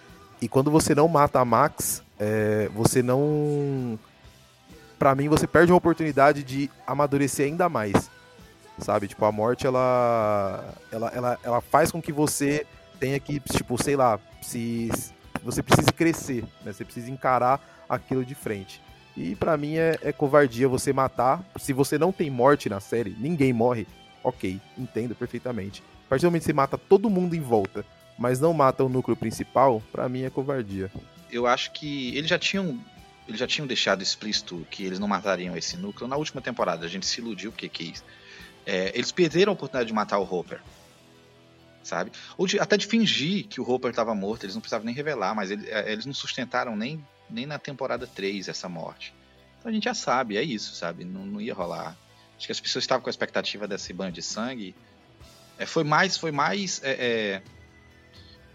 E quando você não mata a Max, é, você não. Pra mim, você perde uma oportunidade de amadurecer ainda mais. Sabe? Tipo, a morte, ela. Ela, ela, ela faz com que você tenha que, tipo, sei lá, se. Você precisa crescer, né? Você precisa encarar aquilo de frente. E pra mim é, é covardia você matar. Se você não tem morte na série, ninguém morre. Ok, entendo perfeitamente. A partir do momento que você mata todo mundo em volta, mas não mata o núcleo principal, pra mim é covardia. Eu acho que eles já tinham. Eles já tinham deixado explícito que eles não matariam esse núcleo na última temporada. A gente se iludiu porque quis. É, eles perderam a oportunidade de matar o Hopper. Sabe? Ou de, até de fingir que o Hopper estava morto. Eles não precisavam nem revelar, mas ele, é, eles não sustentaram nem, nem na temporada 3 essa morte. Então a gente já sabe, é isso, sabe? Não, não ia rolar. Acho que as pessoas estavam com a expectativa desse banho de sangue. É, foi mais. Foi mais. É, é,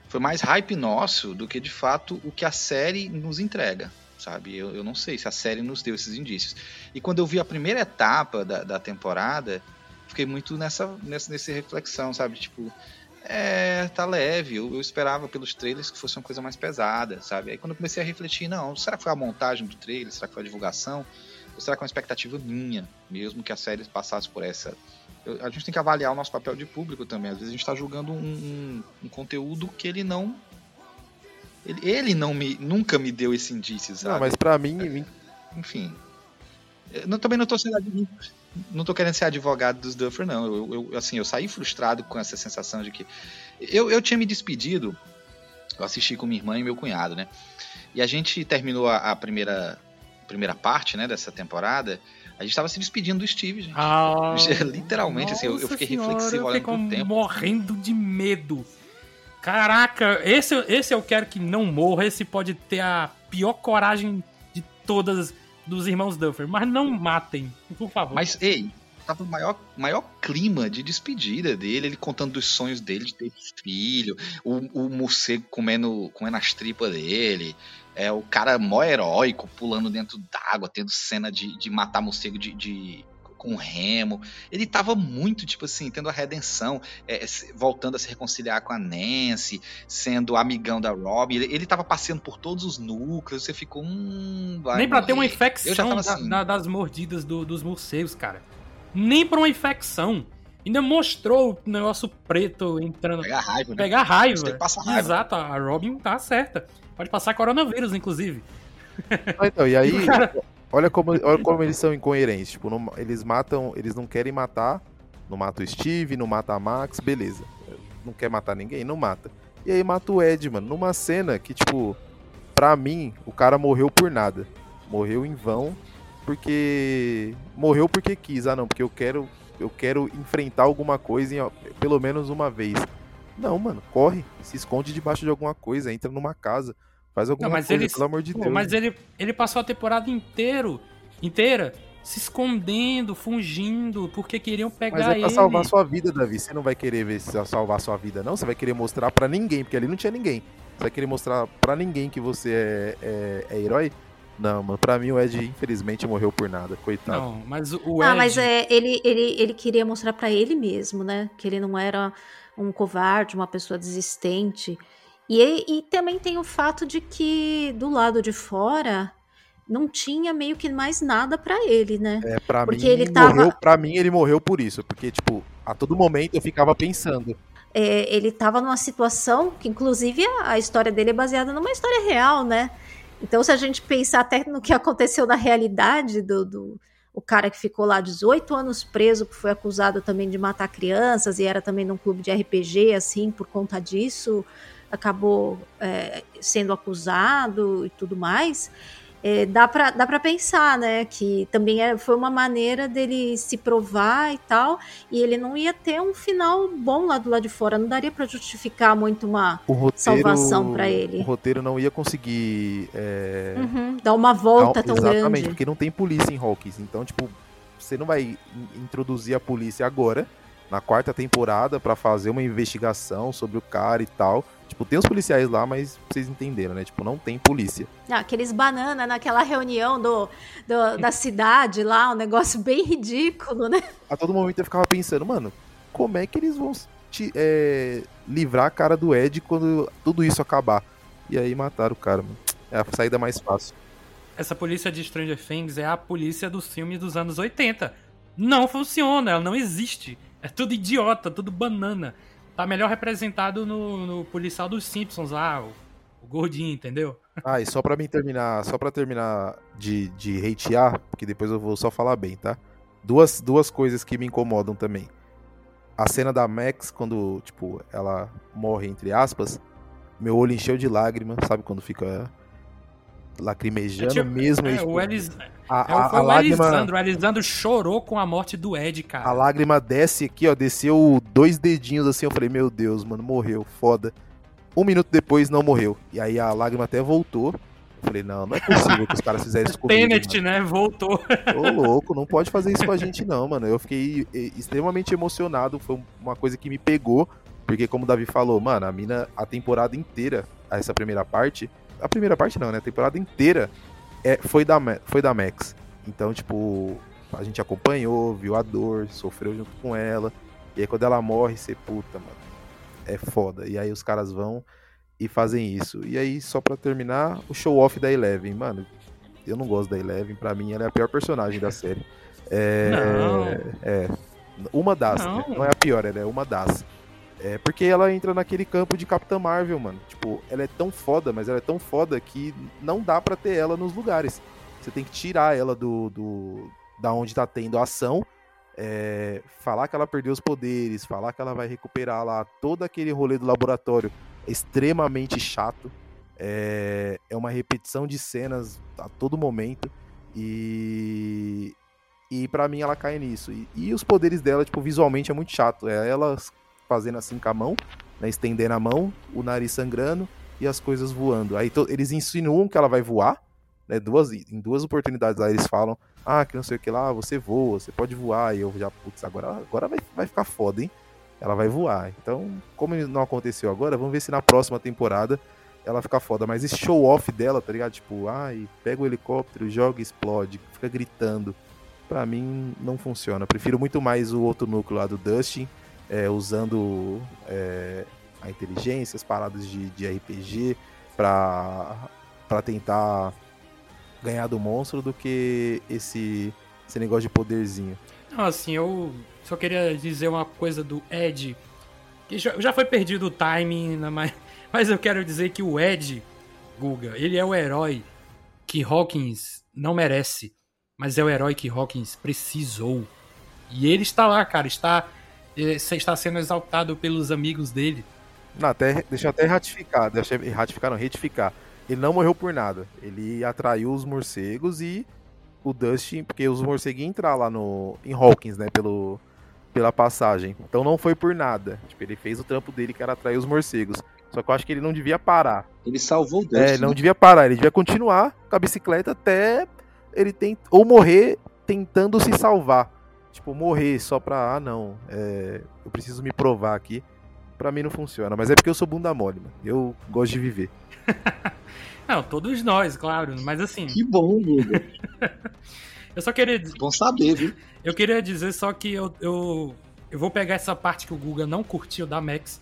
foi mais hype nosso do que de fato o que a série nos entrega, sabe? Eu, eu não sei se a série nos deu esses indícios. E quando eu vi a primeira etapa da, da temporada, fiquei muito nessa, nessa, nessa reflexão, sabe? Tipo, é, tá leve. Eu, eu, esperava pelos trailers que fosse uma coisa mais pesada, sabe? Aí quando eu comecei a refletir, não, será que foi a montagem do trailer? Será que foi a divulgação? Ou será que é uma expectativa minha, mesmo que a série passasse por essa eu, a gente tem que avaliar o nosso papel de público também. Às vezes a gente está julgando um, um, um, conteúdo que ele não. Ele, ele, não me, nunca me deu esse indício, sabe? Não, mas pra mim. É, enfim. Eu também não tô sendo não tô querendo ser advogado dos Duffer, não. Eu, eu, assim, eu saí frustrado com essa sensação de que. Eu, eu tinha me despedido. Eu assisti com minha irmã e meu cunhado, né? E a gente terminou a, a primeira, primeira parte né, dessa temporada. A gente tava se despedindo do Steve, gente. Ah, Literalmente, assim, eu, eu fiquei senhora, reflexivo olhando pro tempo. morrendo de medo. Caraca, esse, esse eu quero que não morra. Esse pode ter a pior coragem de todas dos irmãos Duffer. Mas não matem, por favor. Mas, ei, tava o maior, maior clima de despedida dele, ele contando dos sonhos dele de ter filho, o, o morcego comendo, comendo as tripas dele, é o cara mó heróico pulando dentro d'água, tendo cena de, de matar morcego de, de com remo. Ele tava muito, tipo assim, tendo a redenção, é, voltando a se reconciliar com a Nancy, sendo amigão da Robin. Ele, ele tava passeando por todos os núcleos, você ficou. Hum, Nem pra ter uma infecção assim. da, das mordidas do, dos morcegos, cara. Nem pra uma infecção. Ainda mostrou o negócio preto entrando. Pegar raiva, né? Pegar raiva. Tem que passar raiva. Exato, a Robin tá certa. Pode passar coronavírus, inclusive. Ah, então, e aí, cara... olha, como, olha como eles são incoerentes. Tipo, não, eles matam, eles não querem matar, não mata o Steve, não mata a Max, beleza. Não quer matar ninguém, não mata. E aí mata o Ed, mano, numa cena que, tipo, pra mim, o cara morreu por nada. Morreu em vão, porque. Morreu porque quis. Ah, não, porque eu quero. Eu quero enfrentar alguma coisa em, pelo menos uma vez. Não, mano, corre, se esconde debaixo de alguma coisa, entra numa casa, faz alguma não, coisa, ele, pelo amor de pô, Deus. Mas ele, ele passou a temporada inteiro, inteira se escondendo, fugindo, porque queriam pegar ele. Mas é pra ele. salvar sua vida, Davi. Você não vai querer ver se salvar sua vida, não. Você vai querer mostrar para ninguém, porque ali não tinha ninguém. Você vai querer mostrar para ninguém que você é, é, é, herói. Não, mano, pra mim o Ed infelizmente morreu por nada, coitado. Não, mas o Ed... Ah, mas é, ele, ele, ele queria mostrar para ele mesmo, né? Que ele não era um covarde, uma pessoa desistente. E, e também tem o fato de que do lado de fora não tinha meio que mais nada para ele, né? É, pra porque mim, ele tava... morreu, pra mim ele morreu por isso, porque, tipo, a todo momento eu ficava pensando. É, ele tava numa situação que, inclusive, a, a história dele é baseada numa história real, né? Então, se a gente pensar até no que aconteceu na realidade do, do, o cara que ficou lá 18 anos preso, que foi acusado também de matar crianças e era também num clube de RPG, assim, por conta disso, acabou é, sendo acusado e tudo mais é, dá para dá pra pensar, né? Que também é, foi uma maneira dele se provar e tal, e ele não ia ter um final bom lá do lado de fora, não daria para justificar muito uma roteiro, salvação para ele. O roteiro não ia conseguir é... uhum, dar uma volta tão exatamente, grande. porque não tem polícia em Hawkins, então, tipo, você não vai introduzir a polícia agora na quarta temporada pra fazer uma investigação sobre o cara e tal. Tipo, tem os policiais lá, mas vocês entenderam, né? Tipo, não tem polícia. Não, aqueles banana naquela reunião do, do- da cidade lá, um negócio bem ridículo, né? A todo momento eu ficava pensando, mano, como é que eles vão te, é, livrar a cara do Ed quando tudo isso acabar? E aí mataram o cara, mano. É a saída mais fácil. Essa polícia de Stranger Things é a polícia dos filmes dos anos 80. Não funciona, ela não existe. É tudo idiota, tudo banana. Tá melhor representado no, no policial dos Simpsons lá, o, o gordinho, entendeu? Ah, e só pra mim terminar, só pra terminar de, de hatear, porque depois eu vou só falar bem, tá? Duas, duas coisas que me incomodam também. A cena da Max, quando, tipo, ela morre, entre aspas, meu olho encheu de lágrima, sabe? Quando fica lacrimejando tipo- mesmo. É, tipo, o Elis, a, é, a- a lágrima, Elisandro. O Elisandro chorou com a morte do Ed, cara. a lágrima desce aqui, ó, desceu dois dedinhos assim, eu falei, meu Deus, mano, morreu, foda. Um minuto depois não morreu. E aí a lágrima até voltou. Eu falei, não, não é possível que os caras fizeram isso comigo. Tenet, né? Voltou. Ô, louco, não pode fazer isso com a gente, não, mano. Eu fiquei extremamente emocionado. Foi uma coisa que me pegou. Porque, como o Davi falou, mano, a mina, a temporada inteira, essa primeira parte. A primeira parte não, né? A temporada inteira é, foi, da, foi da Max. Então, tipo, a gente acompanhou, viu a dor, sofreu junto com ela. E aí, quando ela morre, você, puta, mano, é foda. E aí, os caras vão e fazem isso. E aí, só pra terminar, o show-off da Eleven, mano. Eu não gosto da Eleven, pra mim ela é a pior personagem da série. É, é uma das, Não. né? não é a pior, ela é uma das. É porque ela entra naquele campo de Capitã Marvel, mano. Tipo, ela é tão foda, mas ela é tão foda que não dá pra ter ela nos lugares. Você tem que tirar ela do, do da onde tá tendo ação, é, falar que ela perdeu os poderes, falar que ela vai recuperar lá todo aquele rolê do laboratório é extremamente chato. É, é uma repetição de cenas a todo momento. E. E pra mim ela cai nisso. E, e os poderes dela, tipo, visualmente é muito chato. É fazendo assim com a mão, né? Estendendo a mão, o nariz sangrando e as coisas voando. Aí eles insinuam que ela vai voar, né? Duas, em duas oportunidades lá eles falam: Ah, que não sei o que lá, você voa, você pode voar. E eu já, putz, agora, agora vai, vai ficar foda, hein? Ela vai voar. Então, como não aconteceu agora, vamos ver se na próxima temporada ela fica foda. Mas esse show off dela, tá ligado? Tipo, ai, pega o helicóptero, joga e explode, fica gritando. Pra mim não funciona. Prefiro muito mais o outro núcleo lá do Dustin, é, usando é, a inteligência, as paradas de, de RPG pra tentar ganhar do monstro do que esse, esse negócio de poderzinho. Não, assim, eu só queria dizer uma coisa do Ed. Que já, já foi perdido o timing, né, mas, mas eu quero dizer que o Ed, Guga, ele é o herói que Hawkins não merece, mas é o herói que Hawkins precisou. E ele está lá, cara, está, está sendo exaltado pelos amigos dele. Não, até, deixa eu até ratificar, deixa eu ratificar, não, retificar. Ele não morreu por nada. Ele atraiu os morcegos e o Dustin, porque os morcegos iam entrar lá no, em Hawkins, né, pelo, pela passagem. Então não foi por nada. Tipo, ele fez o trampo dele que era atrair os morcegos. Só que eu acho que ele não devia parar. Ele salvou o Dustin. É, ele não devia parar, ele devia continuar com a bicicleta até ele tem ou morrer tentando se salvar. Tipo, morrer só pra, ah, não, é, eu preciso me provar aqui. Pra mim não funciona, mas é porque eu sou bunda mole, mano. Eu gosto de viver. Não, todos nós, claro, mas assim, Que bom, Guga. eu só queria dizer. Bom saber, viu? Eu queria dizer só que eu, eu, eu vou pegar essa parte que o Guga não curtiu da Max,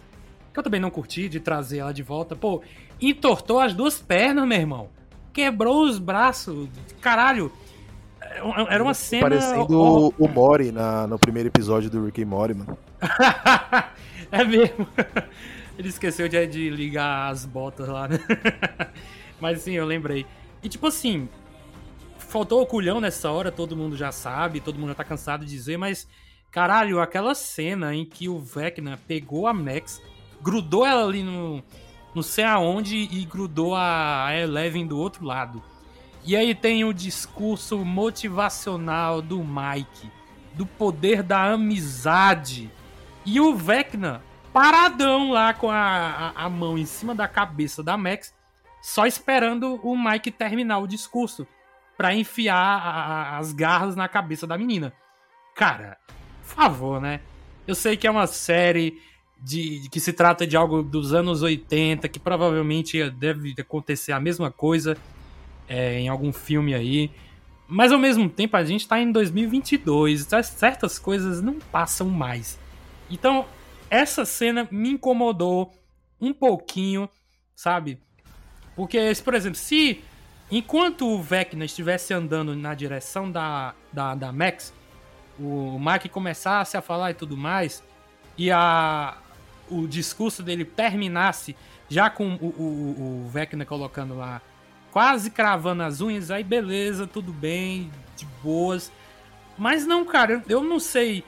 que eu também não curti, de trazer ela de volta. Pô, entortou as duas pernas, meu irmão. Quebrou os braços. Caralho. Era uma cena. Parecendo o, o Mori na, no primeiro episódio do Rick and Morty, mano. é mesmo. Ele esqueceu de, de ligar as botas lá, né? Mas sim, eu lembrei. E tipo assim, faltou o culhão nessa hora, todo mundo já sabe, todo mundo já tá cansado de dizer, mas caralho, aquela cena em que o Vecna pegou a Max, grudou ela ali no não sei aonde e grudou a Eleven do outro lado. E aí tem o discurso motivacional do Mike, do poder da amizade. E o Vecna paradão lá com a, a, a mão em cima da cabeça da Max, só esperando o Mike terminar o discurso pra enfiar a- as garras na cabeça da menina. Cara, por favor, né? Eu sei que é uma série de, de que se trata de algo dos anos 80, que provavelmente deve acontecer a mesma coisa é, em algum filme aí. Mas ao mesmo tempo a gente tá em 2022, então certas coisas não passam mais. Então, essa cena me incomodou um pouquinho, sabe? Porque, por exemplo, se enquanto o Vecna estivesse andando na direção da, da, da Max, o Mike começasse a falar e tudo mais, e a, o discurso dele terminasse já com o, o, o Vecna colocando lá quase cravando as unhas, aí beleza, tudo bem, de boas. Mas não, cara, eu não sei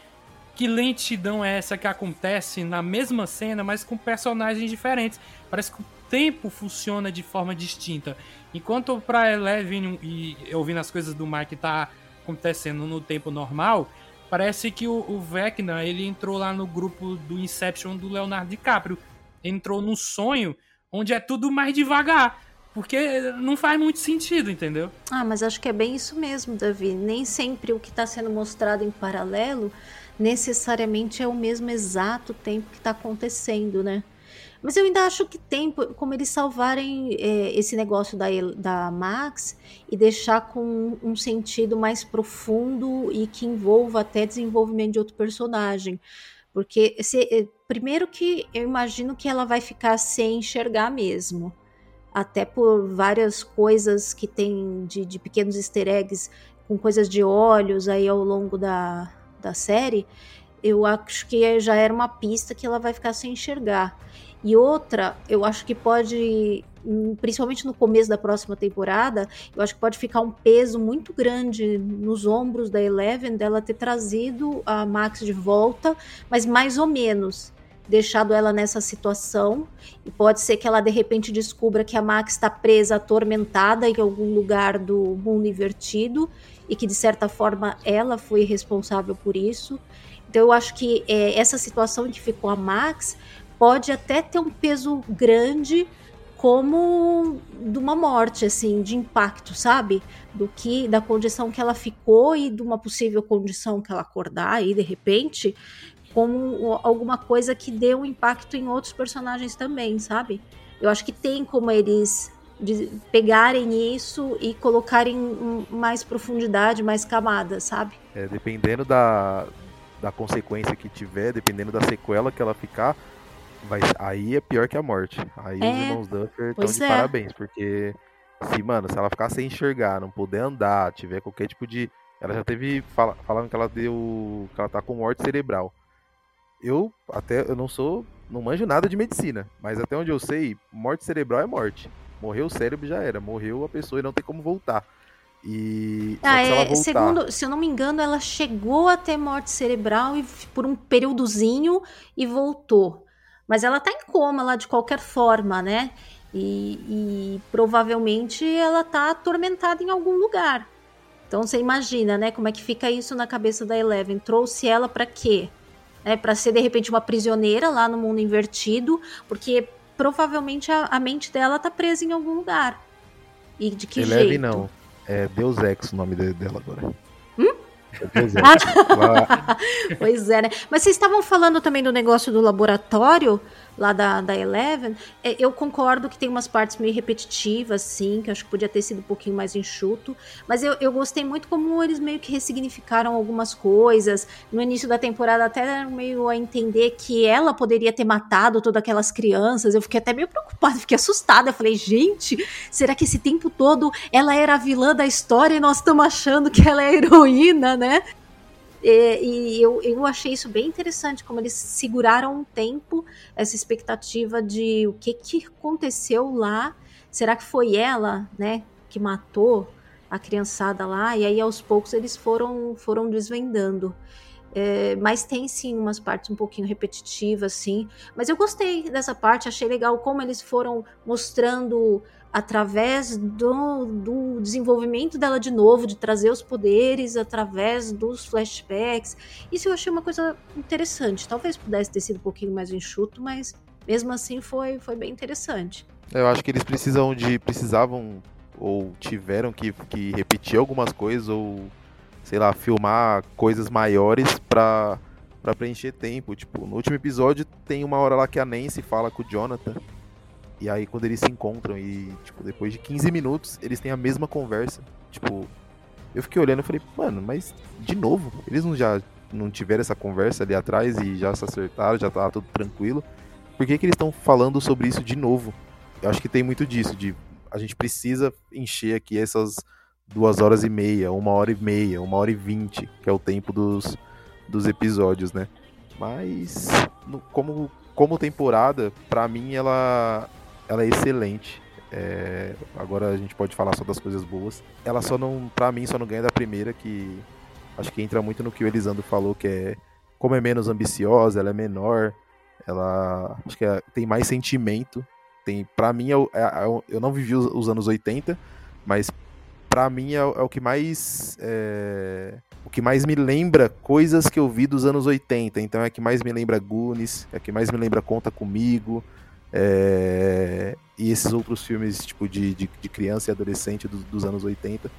que lentidão é essa que acontece na mesma cena, mas com personagens diferentes. Parece que o tempo funciona de forma distinta. Enquanto pra Eleven e ouvindo as coisas do Mike tá acontecendo no tempo normal, parece que o, o Vecna, ele entrou lá no grupo do Inception do Leonardo DiCaprio. Entrou no sonho onde é tudo mais devagar. Porque não faz muito sentido, entendeu? Ah, mas acho que é bem isso mesmo, Davi. Nem sempre o que está sendo mostrado em paralelo necessariamente é o mesmo exato tempo que está acontecendo, né? Mas eu ainda acho que tem como eles salvarem é, esse negócio da, da Max e deixar com um sentido mais profundo e que envolva até desenvolvimento de outro personagem. Porque, se, é, primeiro que eu imagino que ela vai ficar sem enxergar mesmo até por várias coisas que tem de, de pequenos easter eggs com coisas de olhos aí ao longo da, da série, eu acho que já era uma pista que ela vai ficar sem enxergar. E outra, eu acho que pode, hum, principalmente no começo da próxima temporada, eu acho que pode ficar um peso muito grande nos ombros da Eleven dela ter trazido a Max de volta, mas mais ou menos deixado ela nessa situação e pode ser que ela de repente descubra que a Max está presa, atormentada em algum lugar do mundo invertido e que de certa forma ela foi responsável por isso. Então eu acho que é, essa situação em que ficou a Max pode até ter um peso grande como de uma morte assim de impacto sabe do que da condição que ela ficou e de uma possível condição que ela acordar aí de repente como alguma coisa que dê um impacto em outros personagens também, sabe? Eu acho que tem como eles pegarem isso e colocarem mais profundidade, mais camadas, sabe? É, dependendo da, da consequência que tiver, dependendo da sequela que ela ficar, vai, aí é pior que a morte. Aí é, os irmãos Duffer estão de é. parabéns, porque se, mano, se ela ficar sem enxergar, não puder andar, tiver qualquer tipo de. Ela já teve. Fala, falando que ela deu. que ela tá com morte cerebral eu até eu não sou, não manjo nada de medicina, mas até onde eu sei, morte cerebral é morte. Morreu o cérebro já era, morreu a pessoa e não tem como voltar. E ah, é, voltar... segundo, se eu não me engano, ela chegou a ter morte cerebral e por um períodozinho e voltou. Mas ela tá em coma lá de qualquer forma, né? E, e provavelmente ela tá atormentada em algum lugar. Então você imagina, né, como é que fica isso na cabeça da Eleven? Trouxe ela para quê? Né, para ser de repente uma prisioneira lá no mundo invertido, porque provavelmente a, a mente dela tá presa em algum lugar. E de que Eleve jeito? não. É Deus Ex o nome dela agora. Hum? É Deus Ex. pois é, né? Mas vocês estavam falando também do negócio do laboratório lá da, da Eleven, é, eu concordo que tem umas partes meio repetitivas, sim, que acho que podia ter sido um pouquinho mais enxuto, mas eu, eu gostei muito como eles meio que ressignificaram algumas coisas. No início da temporada até meio a entender que ela poderia ter matado todas aquelas crianças. Eu fiquei até meio preocupada, fiquei assustada. Eu falei, gente, será que esse tempo todo ela era a vilã da história e nós estamos achando que ela é heroína, né? É, e eu, eu achei isso bem interessante, como eles seguraram um tempo essa expectativa de o que, que aconteceu lá. Será que foi ela, né, que matou a criançada lá? E aí aos poucos eles foram, foram desvendando. É, mas tem sim umas partes um pouquinho repetitivas, sim. Mas eu gostei dessa parte, achei legal como eles foram mostrando através do, do, desenvolvimento dela de novo, de trazer os poderes através dos flashbacks. Isso eu achei uma coisa interessante. Talvez pudesse ter sido um pouquinho mais enxuto, mas mesmo assim foi, foi bem interessante. Eu acho que eles precisam de. precisavam ou tiveram que, que repetir algumas coisas ou sei lá, filmar coisas maiores para preencher tempo. Tipo, no último episódio tem uma hora lá que a Nancy fala com o Jonathan. E aí quando eles se encontram e, tipo, depois de 15 minutos, eles têm a mesma conversa. Tipo, eu fiquei olhando e falei, mano, mas de novo, eles não já não tiveram essa conversa ali atrás e já se acertaram, já tava tudo tranquilo. Por que, que eles estão falando sobre isso de novo? Eu acho que tem muito disso, de a gente precisa encher aqui essas duas horas e meia, uma hora e meia, uma hora e vinte, que é o tempo dos, dos episódios, né? Mas no- como, como temporada, pra mim ela, ela é excelente. É, agora a gente pode falar só das coisas boas. Ela só não, pra mim, só não ganha da primeira, que acho que entra muito no que o Elisandro falou, que é como é menos ambiciosa, ela é menor, ela acho que é- tem mais sentimento. Tem, pra mim, é o- é- é eu não vivi os, os anos 80, mas pra mim é, o- que mais o que mais me lembra coisas que eu vi dos anos 80. Então é que mais me lembra Goonies, é que mais me lembra Conta Comigo. É, e esses outros filmes tipo de, de, de criança e adolescente dos, anos 80.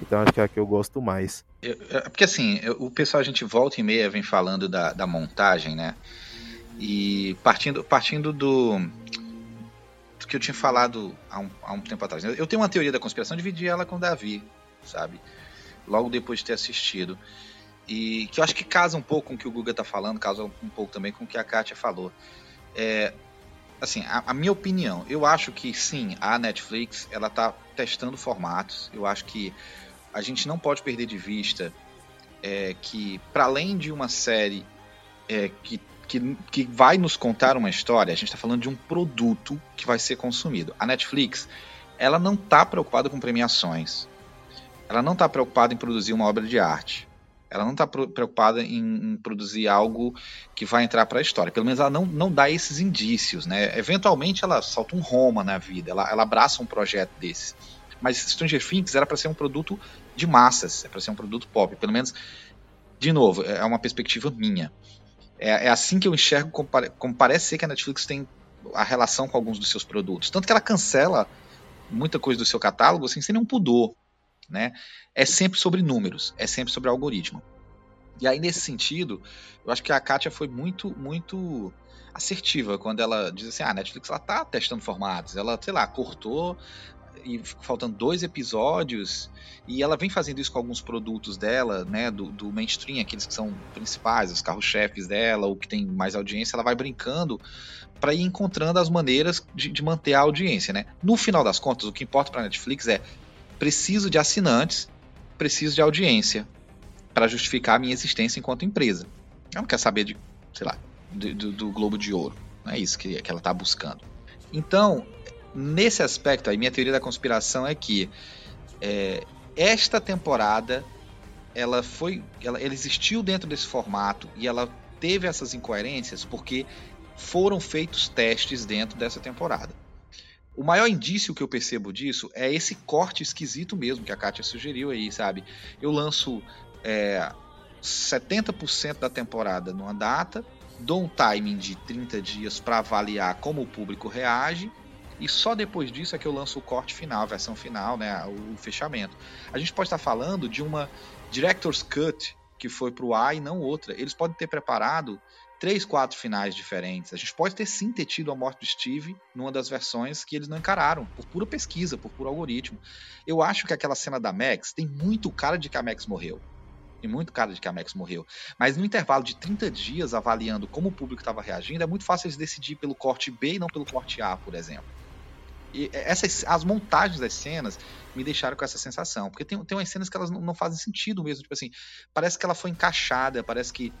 Então acho que é a que eu gosto mais. Eu- é porque assim, eu- o pessoal, a gente volta e meia vem falando da, da montagem, né? E partindo, partindo do, do que eu tinha falado há um, há um tempo atrás. né? Eu tenho uma teoria da conspiração, dividi ela com o Davi, sabe? Logo depois de ter assistido. E que eu acho que casa um pouco com o que o Guga tá falando, casa um pouco também com o que a Kátia falou. É, assim, a, a minha opinião, eu acho que sim, a Netflix, ela tá testando formatos. Eu acho que a gente não pode perder de vista é, que, para além de uma série é, que, que, que vai nos contar uma história, a gente está falando de um produto que vai ser consumido. A Netflix, ela não está preocupada com premiações. Ela não está preocupada em produzir uma obra de arte. Ela não está preocupada em, produzir algo que vai entrar para a história. Pelo menos ela não, não dá esses indícios. Né? Eventualmente ela solta um Roma na vida, ela, ela abraça um projeto desse. Mas Stranger Things era para ser um produto de massas, é para ser um produto pop. Pelo menos, de novo, é uma perspectiva minha. É, é assim que eu enxergo como, pare- como parece ser que a Netflix tem a relação com alguns dos seus produtos. Tanto que ela cancela muita coisa do seu catálogo assim, sem nenhum pudor. Né? É sempre sobre números, é sempre sobre algoritmo. E aí, nesse sentido, eu acho que a Kátia foi muito, muito assertiva quando ela diz assim: ah, a Netflix ela tá testando formatos, ela, sei lá, cortou e faltando dois episódios, e ela vem fazendo isso com alguns produtos dela, né, do, do mainstream, aqueles que são principais, os carros-chefes dela, o que tem mais audiência, ela vai brincando para ir encontrando as maneiras de, de manter a audiência, né? No final das contas, o que importa para Netflix é preciso de assinantes, preciso de audiência para justificar a minha existência enquanto empresa. Ela não quer saber de, sei lá, do, do, do Globo de Ouro. Não é isso que, que ela está buscando. Então, nesse aspecto, a minha teoria da conspiração é que é, esta temporada ela foi, ela, ela existiu dentro desse formato e ela teve essas incoerências porque foram feitos testes dentro dessa temporada. O maior indício que eu percebo disso é esse corte esquisito mesmo que a Kátia sugeriu aí, sabe? Eu lanço é, 70% da temporada numa data, dou um timing de 30 dias para avaliar como o público reage, e só depois disso é que eu lanço o corte final, a versão final, né, o, fechamento. A gente pode estar falando de uma Director's Cut que foi para o ar e não outra. Eles podem ter preparado três, quatro finais diferentes. A gente pode ter sim ter tido a morte do Steve numa das versões que eles não encararam, por pura pesquisa, por puro algoritmo. Eu acho que aquela cena da Max tem muito cara de que a Max morreu. Tem muito cara de que a Max morreu. Mas no intervalo de 30 dias, avaliando como o público estava reagindo, é muito fácil eles decidir pelo corte B e não pelo corte A, por exemplo. E essas, as montagens das cenas me deixaram com essa sensação. Porque tem, tem umas cenas que elas não, não fazem sentido mesmo. Tipo assim, parece que ela foi encaixada, parece que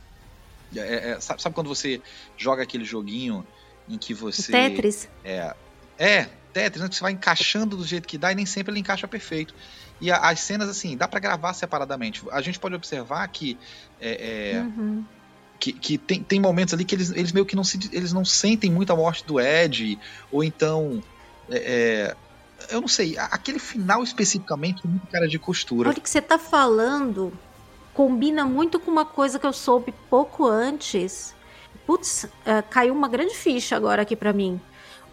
é, é, sabe, sabe, quando você joga aquele joguinho em que você. Tetris. É, é Tetris, né, que você vai encaixando do jeito que dá e nem sempre ele encaixa perfeito. E a, as cenas, assim, dá para gravar separadamente. A gente pode observar que. É, é, uhum. Que, que tem, tem momentos ali que eles, eles meio que não se eles não sentem muito a morte do Ed, ou então. É, eu não sei, aquele final especificamente muito cara de costura. Olha o que você tá falando combina muito com uma coisa que eu soube pouco antes. Putz, uh, caiu uma grande ficha agora aqui para mim.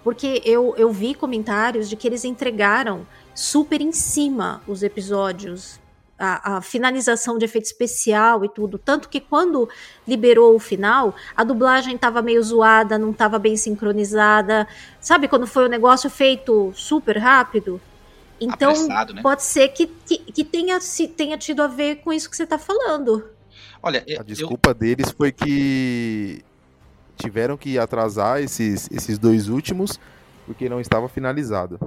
Porque eu, eu vi comentários de que eles entregaram super em cima os episódios a, a, finalização de efeito especial e tudo. Tanto que quando liberou o final, a dublagem estava meio zoada, não estava bem sincronizada. Sabe quando foi um negócio feito super rápido? Então, né? pode ser que, que, que, tenha, se, tenha tido a ver com isso que você está falando. Olha, a desculpa eu... deles foi que tiveram que atrasar esses, esses dois últimos porque não estava finalizado.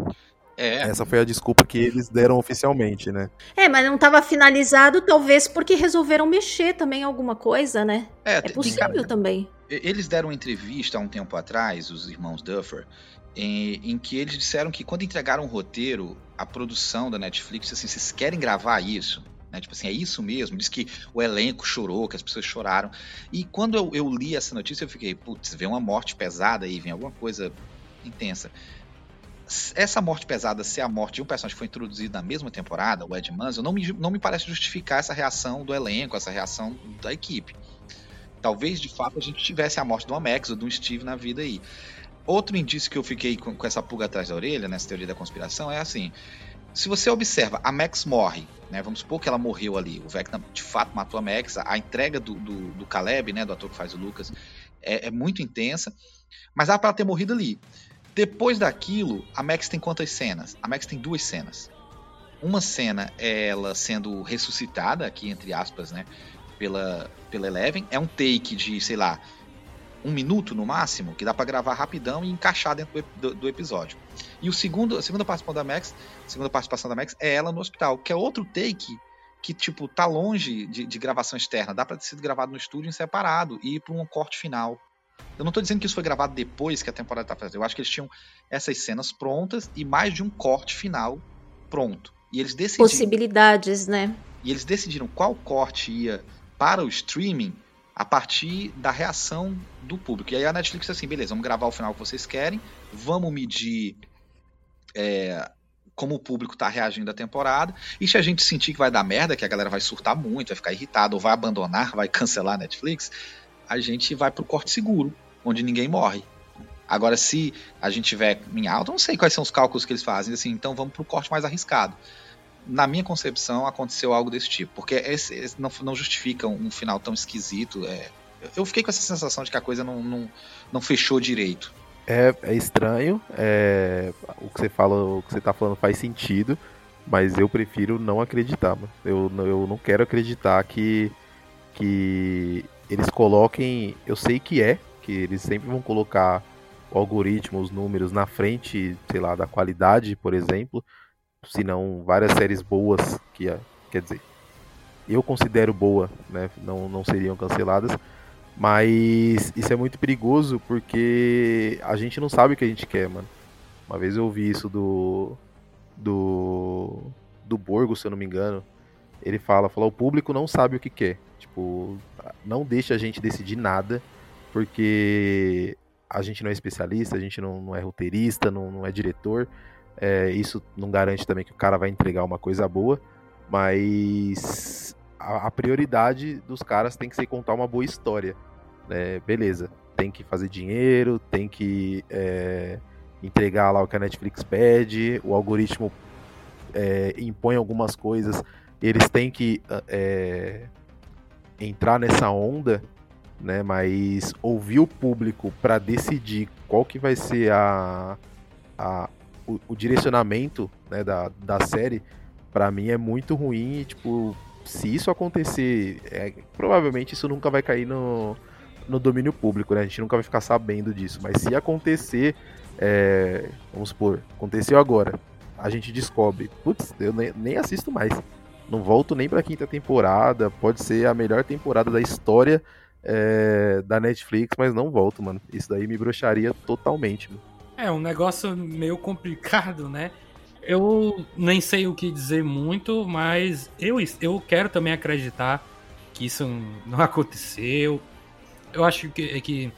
É. Essa foi a desculpa que eles deram oficialmente, né? É, mas não estava finalizado, talvez porque resolveram mexer também alguma coisa, né? É, é possível tem, também. Eles deram uma entrevista há um tempo atrás, os irmãos Duffer, em, em, que eles disseram que quando entregaram o roteiro, a produção da Netflix, assim, vocês querem gravar isso? Né? Tipo assim, é isso mesmo. Diz que o elenco chorou, que as pessoas choraram. E quando eu, eu li essa notícia, eu fiquei, putz, vem uma morte pesada aí, vem alguma coisa intensa essa morte pesada ser a morte de um personagem que foi introduzido na mesma temporada, o Ed Mansell, não me, não me parece justificar essa reação do elenco, essa reação da equipe. Talvez, de fato, a gente tivesse a morte do Amex ou do Steve na vida aí. Outro indício que eu fiquei com, com, essa pulga atrás da orelha, nessa teoria da conspiração, é assim: se você observa, a Max morre, né? Vamos supor que ela morreu ali, o Vecna de fato matou a Max, a, entrega do, do, do, Caleb, né, do ator que faz o Lucas, é, é muito intensa, mas dá para ter morrido ali. Depois daquilo, a Max tem quantas cenas? A Max tem duas cenas. Uma cena é ela sendo ressuscitada, aqui entre aspas, né? Pela, pela Eleven. É um take de, sei lá, um minuto no máximo, que dá para gravar rapidão e encaixar dentro do, do, do, episódio. E o segundo, a segunda participação da Max, segunda participação da Max é ela no hospital, que é outro take que, tipo, tá longe de, de gravação externa. Dá para ter sido gravado no estúdio em separado e ir para um corte final. Eu não tô dizendo que isso foi gravado depois que a temporada tá fazendo. Eu acho que eles tinham essas cenas prontas e mais de um corte final pronto. E eles decidiram. Possibilidades, né? E eles decidiram qual corte ia para o streaming a partir da reação do público. E aí a Netflix disse assim: beleza, vamos gravar o final que vocês querem, vamos medir é, como o público está reagindo à temporada. E se a gente sentir que vai dar merda, que a galera vai surtar muito, vai ficar irritada, ou vai abandonar, vai cancelar a Netflix, a gente vai pro corte seguro onde ninguém morre. Agora, se a gente tiver em alta, não sei quais são os cálculos que eles fazem, assim, então vamos para o corte mais arriscado. Na minha concepção, aconteceu algo desse tipo, porque esse, esse não, não, justifica um final tão esquisito. É, eu fiquei com essa sensação de que a coisa não, não, não fechou direito. É, é estranho, é, o que você fala, o que você tá falando faz sentido, mas eu prefiro não acreditar, mano. Eu, eu não quero acreditar que, que eles coloquem. Eu sei que é, que eles sempre vão colocar o algoritmo, os números na frente, sei lá, da qualidade, por exemplo, se não várias séries boas que quer dizer, eu considero boa, né, não, não seriam canceladas, mas isso é muito perigoso porque a gente não sabe o que a gente quer, mano. Uma vez eu ouvi isso do do do Borgo, se eu não me engano. Ele fala, fala, o público não sabe o que quer. Tipo, não deixa a gente decidir nada porque a gente não é especialista, a gente não, não é roteirista, não, não é diretor. É, isso não garante também que o cara vai entregar uma coisa boa, mas a, a prioridade dos caras tem que ser contar uma boa história. Né? Beleza, tem que fazer dinheiro, tem que é, entregar lá o que a Netflix pede, o algoritmo é, impõe algumas coisas, eles têm que é, entrar nessa onda né? Mas ouvir o público para decidir qual que vai ser a, a o, o direcionamento né, da, da série, para mim é muito ruim. E, tipo, se isso acontecer, é, provavelmente isso nunca vai cair no, no domínio público, né? A gente nunca vai ficar sabendo disso. Mas se acontecer, é, vamos supor, aconteceu agora, a gente descobre, putz, eu nem, nem assisto mais. Não volto nem pra quinta temporada. Pode ser a melhor temporada da história é, da Netflix, mas não volto, mano. Isso daí me broxaria totalmente, mano. É um negócio meio complicado, né? Eu nem sei o que dizer muito, mas eu, eu quero também acreditar que isso não aconteceu. Eu acho que, que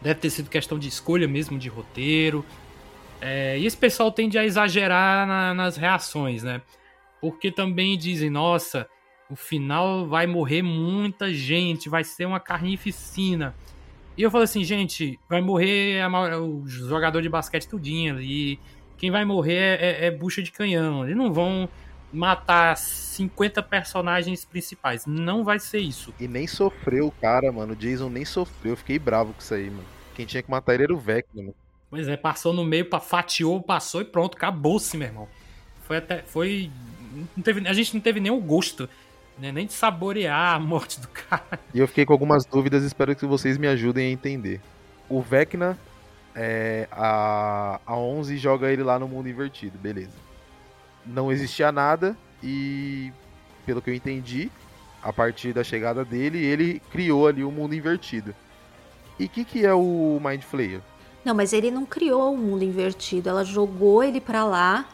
deve ter sido questão de escolha mesmo de roteiro. É, e esse pessoal tende a exagerar na, nas reações, né? Porque também dizem, nossa, o final vai morrer muita gente, vai ser uma carnificina. E eu falo assim, gente, vai morrer a, o jogador de basquete tudinho ali. Quem vai morrer é, é, é, bucha de canhão. Eles não vão matar 50 personagens principais. Não vai ser isso. E nem sofreu o cara, mano. O Jason nem sofreu. Eu fiquei bravo com isso aí, mano. Quem tinha que matar ele era o Vecna, mano. Pois é, passou no meio, fatiou, passou e pronto, acabou-se, meu irmão. Foi até. Foi. Não teve, a gente não teve o gosto, né, nem de saborear a morte do cara. E eu fiquei com algumas dúvidas espero que vocês me ajudem a entender. O Vecna, é, a, a 11 joga ele lá no mundo invertido, beleza. Não existia nada e, pelo que eu entendi, a partir da chegada dele, ele criou ali o mundo invertido. E o que, que é o Mind Flayer? Não, mas ele não criou o mundo invertido. Ela jogou ele pra lá.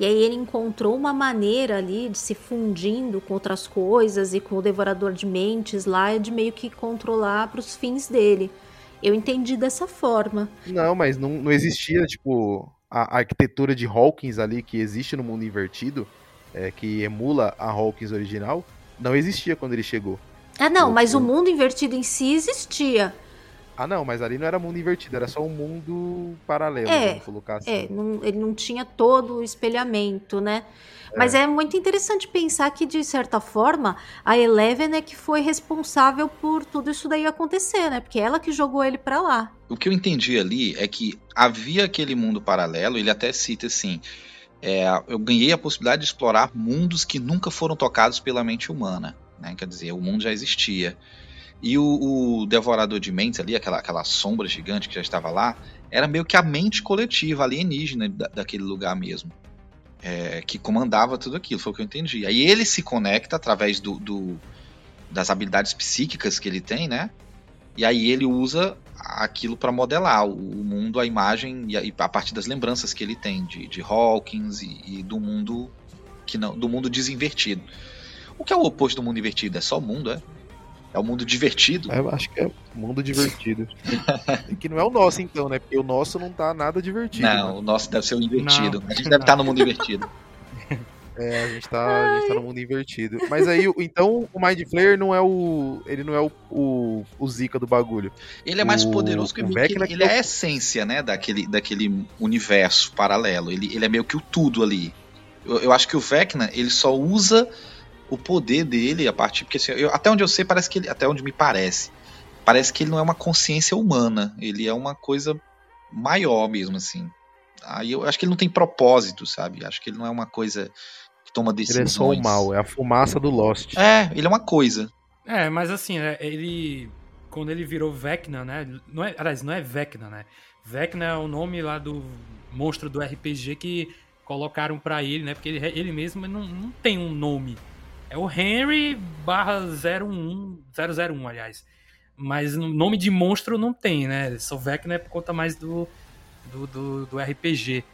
E aí ele encontrou uma maneira ali de se fundindo com outras coisas e com o devorador de mentes lá, de meio que controlar pros fins dele. Eu entendi dessa forma. Não, mas não, não existia, tipo, a, arquitetura de Hawkins ali que existe no mundo invertido, é, que emula a Hawkins original, não existia quando ele chegou. Ah, não, mas o mundo invertido em si existia. Ah, não, mas ali não era mundo invertido, era só um mundo paralelo, É, vamos colocar assim. É, não- ele não tinha todo o espelhamento, né? Mas é muito interessante pensar que, de certa forma, a Eleven é que foi responsável por tudo isso daí acontecer, né? Porque ela que jogou ele pra lá. O que eu entendi ali é que havia aquele mundo paralelo, ele até cita assim: é, eu ganhei a possibilidade de explorar mundos que nunca foram tocados pela mente humana. Né? Quer dizer, o mundo já existia. E o, o Devorador de Mentes ali, aquela, aquela sombra gigante que já estava lá, era meio que a mente coletiva alienígena da- daquele lugar mesmo. É, que comandava tudo aquilo, foi o que eu entendi. Aí ele se conecta através do, do- das habilidades psíquicas que ele tem, né? E aí ele usa aquilo para modelar o, o mundo, a imagem e a, e a partir das lembranças que ele tem de, de Hawkins e, e do mundo que não, do mundo desinvertido. O que é o oposto do mundo invertido? É só o mundo, é? É o mundo divertido? É, Eu acho que é mundo divertido. Que não é o nosso, então, né? Porque o nosso não tá nada divertido. não, mano. o nosso deve ser o invertido. Não. a gente deve estar no mundo invertido. É, a gente, tá, a gente tá no mundo invertido. Mas aí, então, o Mind Flayer não é o. Ele não é o, o, o Zika do bagulho. Ele é mais O- poderoso que o Vecna ele, ele é é a essência, né, daquele, daquele universo paralelo. Ele, ele é meio que o tudo ali. Eu, eu acho que o Vecna, ele só usa o poder dele a partir porque assim, eu- até onde eu sei parece que ele, até onde me parece, parece que ele não é uma consciência humana. Ele é uma coisa maior mesmo assim. Aí eu acho que ele não tem propósito, sabe? Acho que ele não é uma coisa que toma Ele decisões. é só o mal, é a fumaça do Lost. É, ele é uma coisa. É, mas assim, é, ele. Quando ele virou Vecna, né? Não é, aliás, não é Vecna, né? Vecna é o nome lá do monstro do RPG que colocaram pra ele, né? Porque ele, ele mesmo não, não tem um nome. É o Henry barra 01, 001, aliás. Mas nome de monstro não tem, né? Só Vecna é por conta mais do, do, do, do RPG.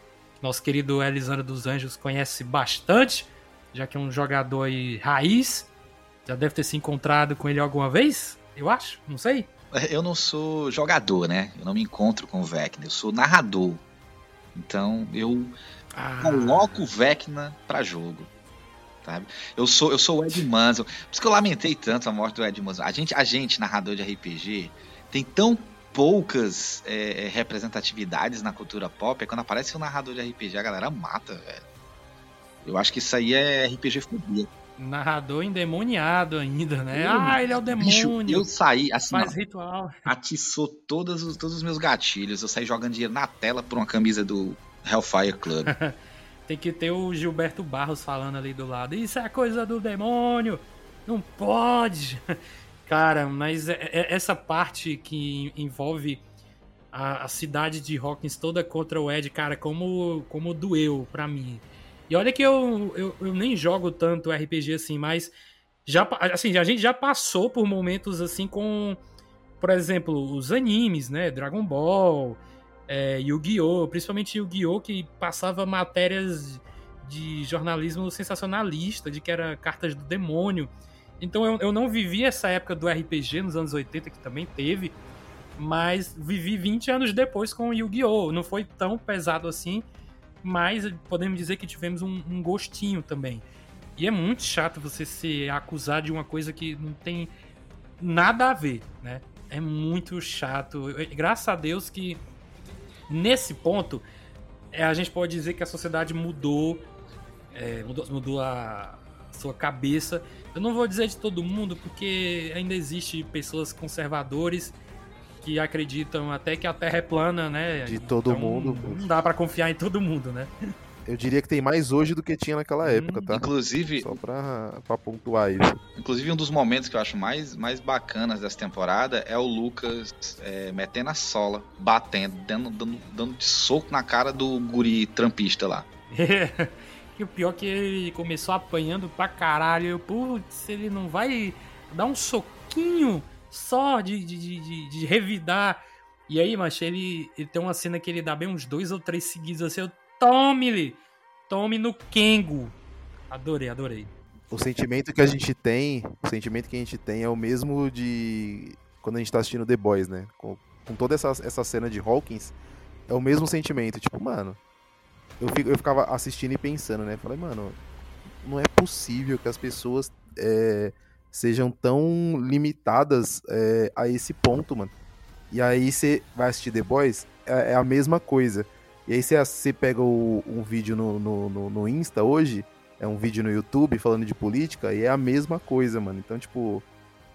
Nosso querido Elisandro dos Anjos conhece bastante, já que é um jogador aí raiz. Já deve ter se encontrado com ele alguma vez, eu acho, não sei. Eu não sou jogador, né? Eu não me encontro com o Vecna, eu sou narrador. Então eu Ah, coloco o Vecna pra jogo. Sabe? Eu sou eu sou o Ed Manson. Por isso que eu lamentei tanto a morte do Ed Manson. A gente, a gente narrador de RPG, tem tão poucas é, é, representatividades na cultura pop. É quando aparece um narrador de RPG, a galera mata, velho. Eu acho que isso aí é RPG fobia. narrador endemoniado ainda, né? Eu- ah, ele é o Bicho, demônio. eu saí, assim, Faz ó, ritual. atiçou todos os, todos os meus gatilhos. Eu saí jogando dinheiro na tela por uma camisa do Hellfire Club. Tem que ter o Gilberto Barros falando ali do lado. Isso é coisa do demônio. Não pode. Cara, mas é- é- essa parte que envolve a, cidade de Hawkins toda contra o Ed, cara, como, como doeu pra mim. E olha que eu, eu, eu nem jogo tanto RPG assim, mas já, assim, a gente já passou por momentos assim com, por exemplo, os animes, né? Dragon Ball, é, Yu-Gi-Oh! Principalmente Yu-Gi-Oh! que passava matérias de jornalismo sensacionalista, de que era cartas do demônio. Então eu, eu não vivi essa época do RPG nos anos 80, que também teve, mas vivi 20 anos depois com Yu-Gi-Oh! Não foi tão pesado assim, mas podemos dizer que tivemos um, um gostinho também. E é muito chato você se acusar de uma coisa que não tem nada a ver, né? É muito chato. Eu- Graças a Deus que nesse ponto é, a gente pode dizer que a sociedade mudou é, mudou, mudou a sua cabeça. Eu não vou dizer de todo mundo, porque ainda existe pessoas conservadores que acreditam até que a Terra é plana, né? De todo Então, mundo. Não dá pra confiar em todo mundo, né? Eu diria que tem mais hoje do que tinha naquela época, tá? Inclusive, Só pra, pra pontuar isso. inclusive, um dos momentos que eu acho mais, mais bacanas dessa temporada é o Lucas é, metendo a sola, batendo, dando, dando, dando de soco na cara do guri trampista lá. e o pior é que ele começou apanhando pra caralho. Eu, putz, ele não vai dar um soquinho só de, de, de, de- de revidar. E aí, macho, ele, ele tem uma cena que ele dá bem uns dois ou três seguidos assim. Eu, tome-lhe! Tome no Kengo! Adorei, adorei. O sentimento que a gente tem, o sentimento que a gente tem é o mesmo de quando a gente tá assistindo The Boys, né? Com, com toda essa, essa cena de Hawkins, é o mesmo sentimento. Tipo, mano, eu, fico- eu ficava assistindo e pensando, né? Falei, mano, não é possível que as pessoas é, sejam tão limitadas é, a esse ponto, mano. E aí você vai assistir The Boys, é, é a mesma coisa. E aí você, você pega o- um vídeo no, no, no, no Insta hoje, é um vídeo no YouTube falando de política, e é a mesma coisa, mano. Então, tipo,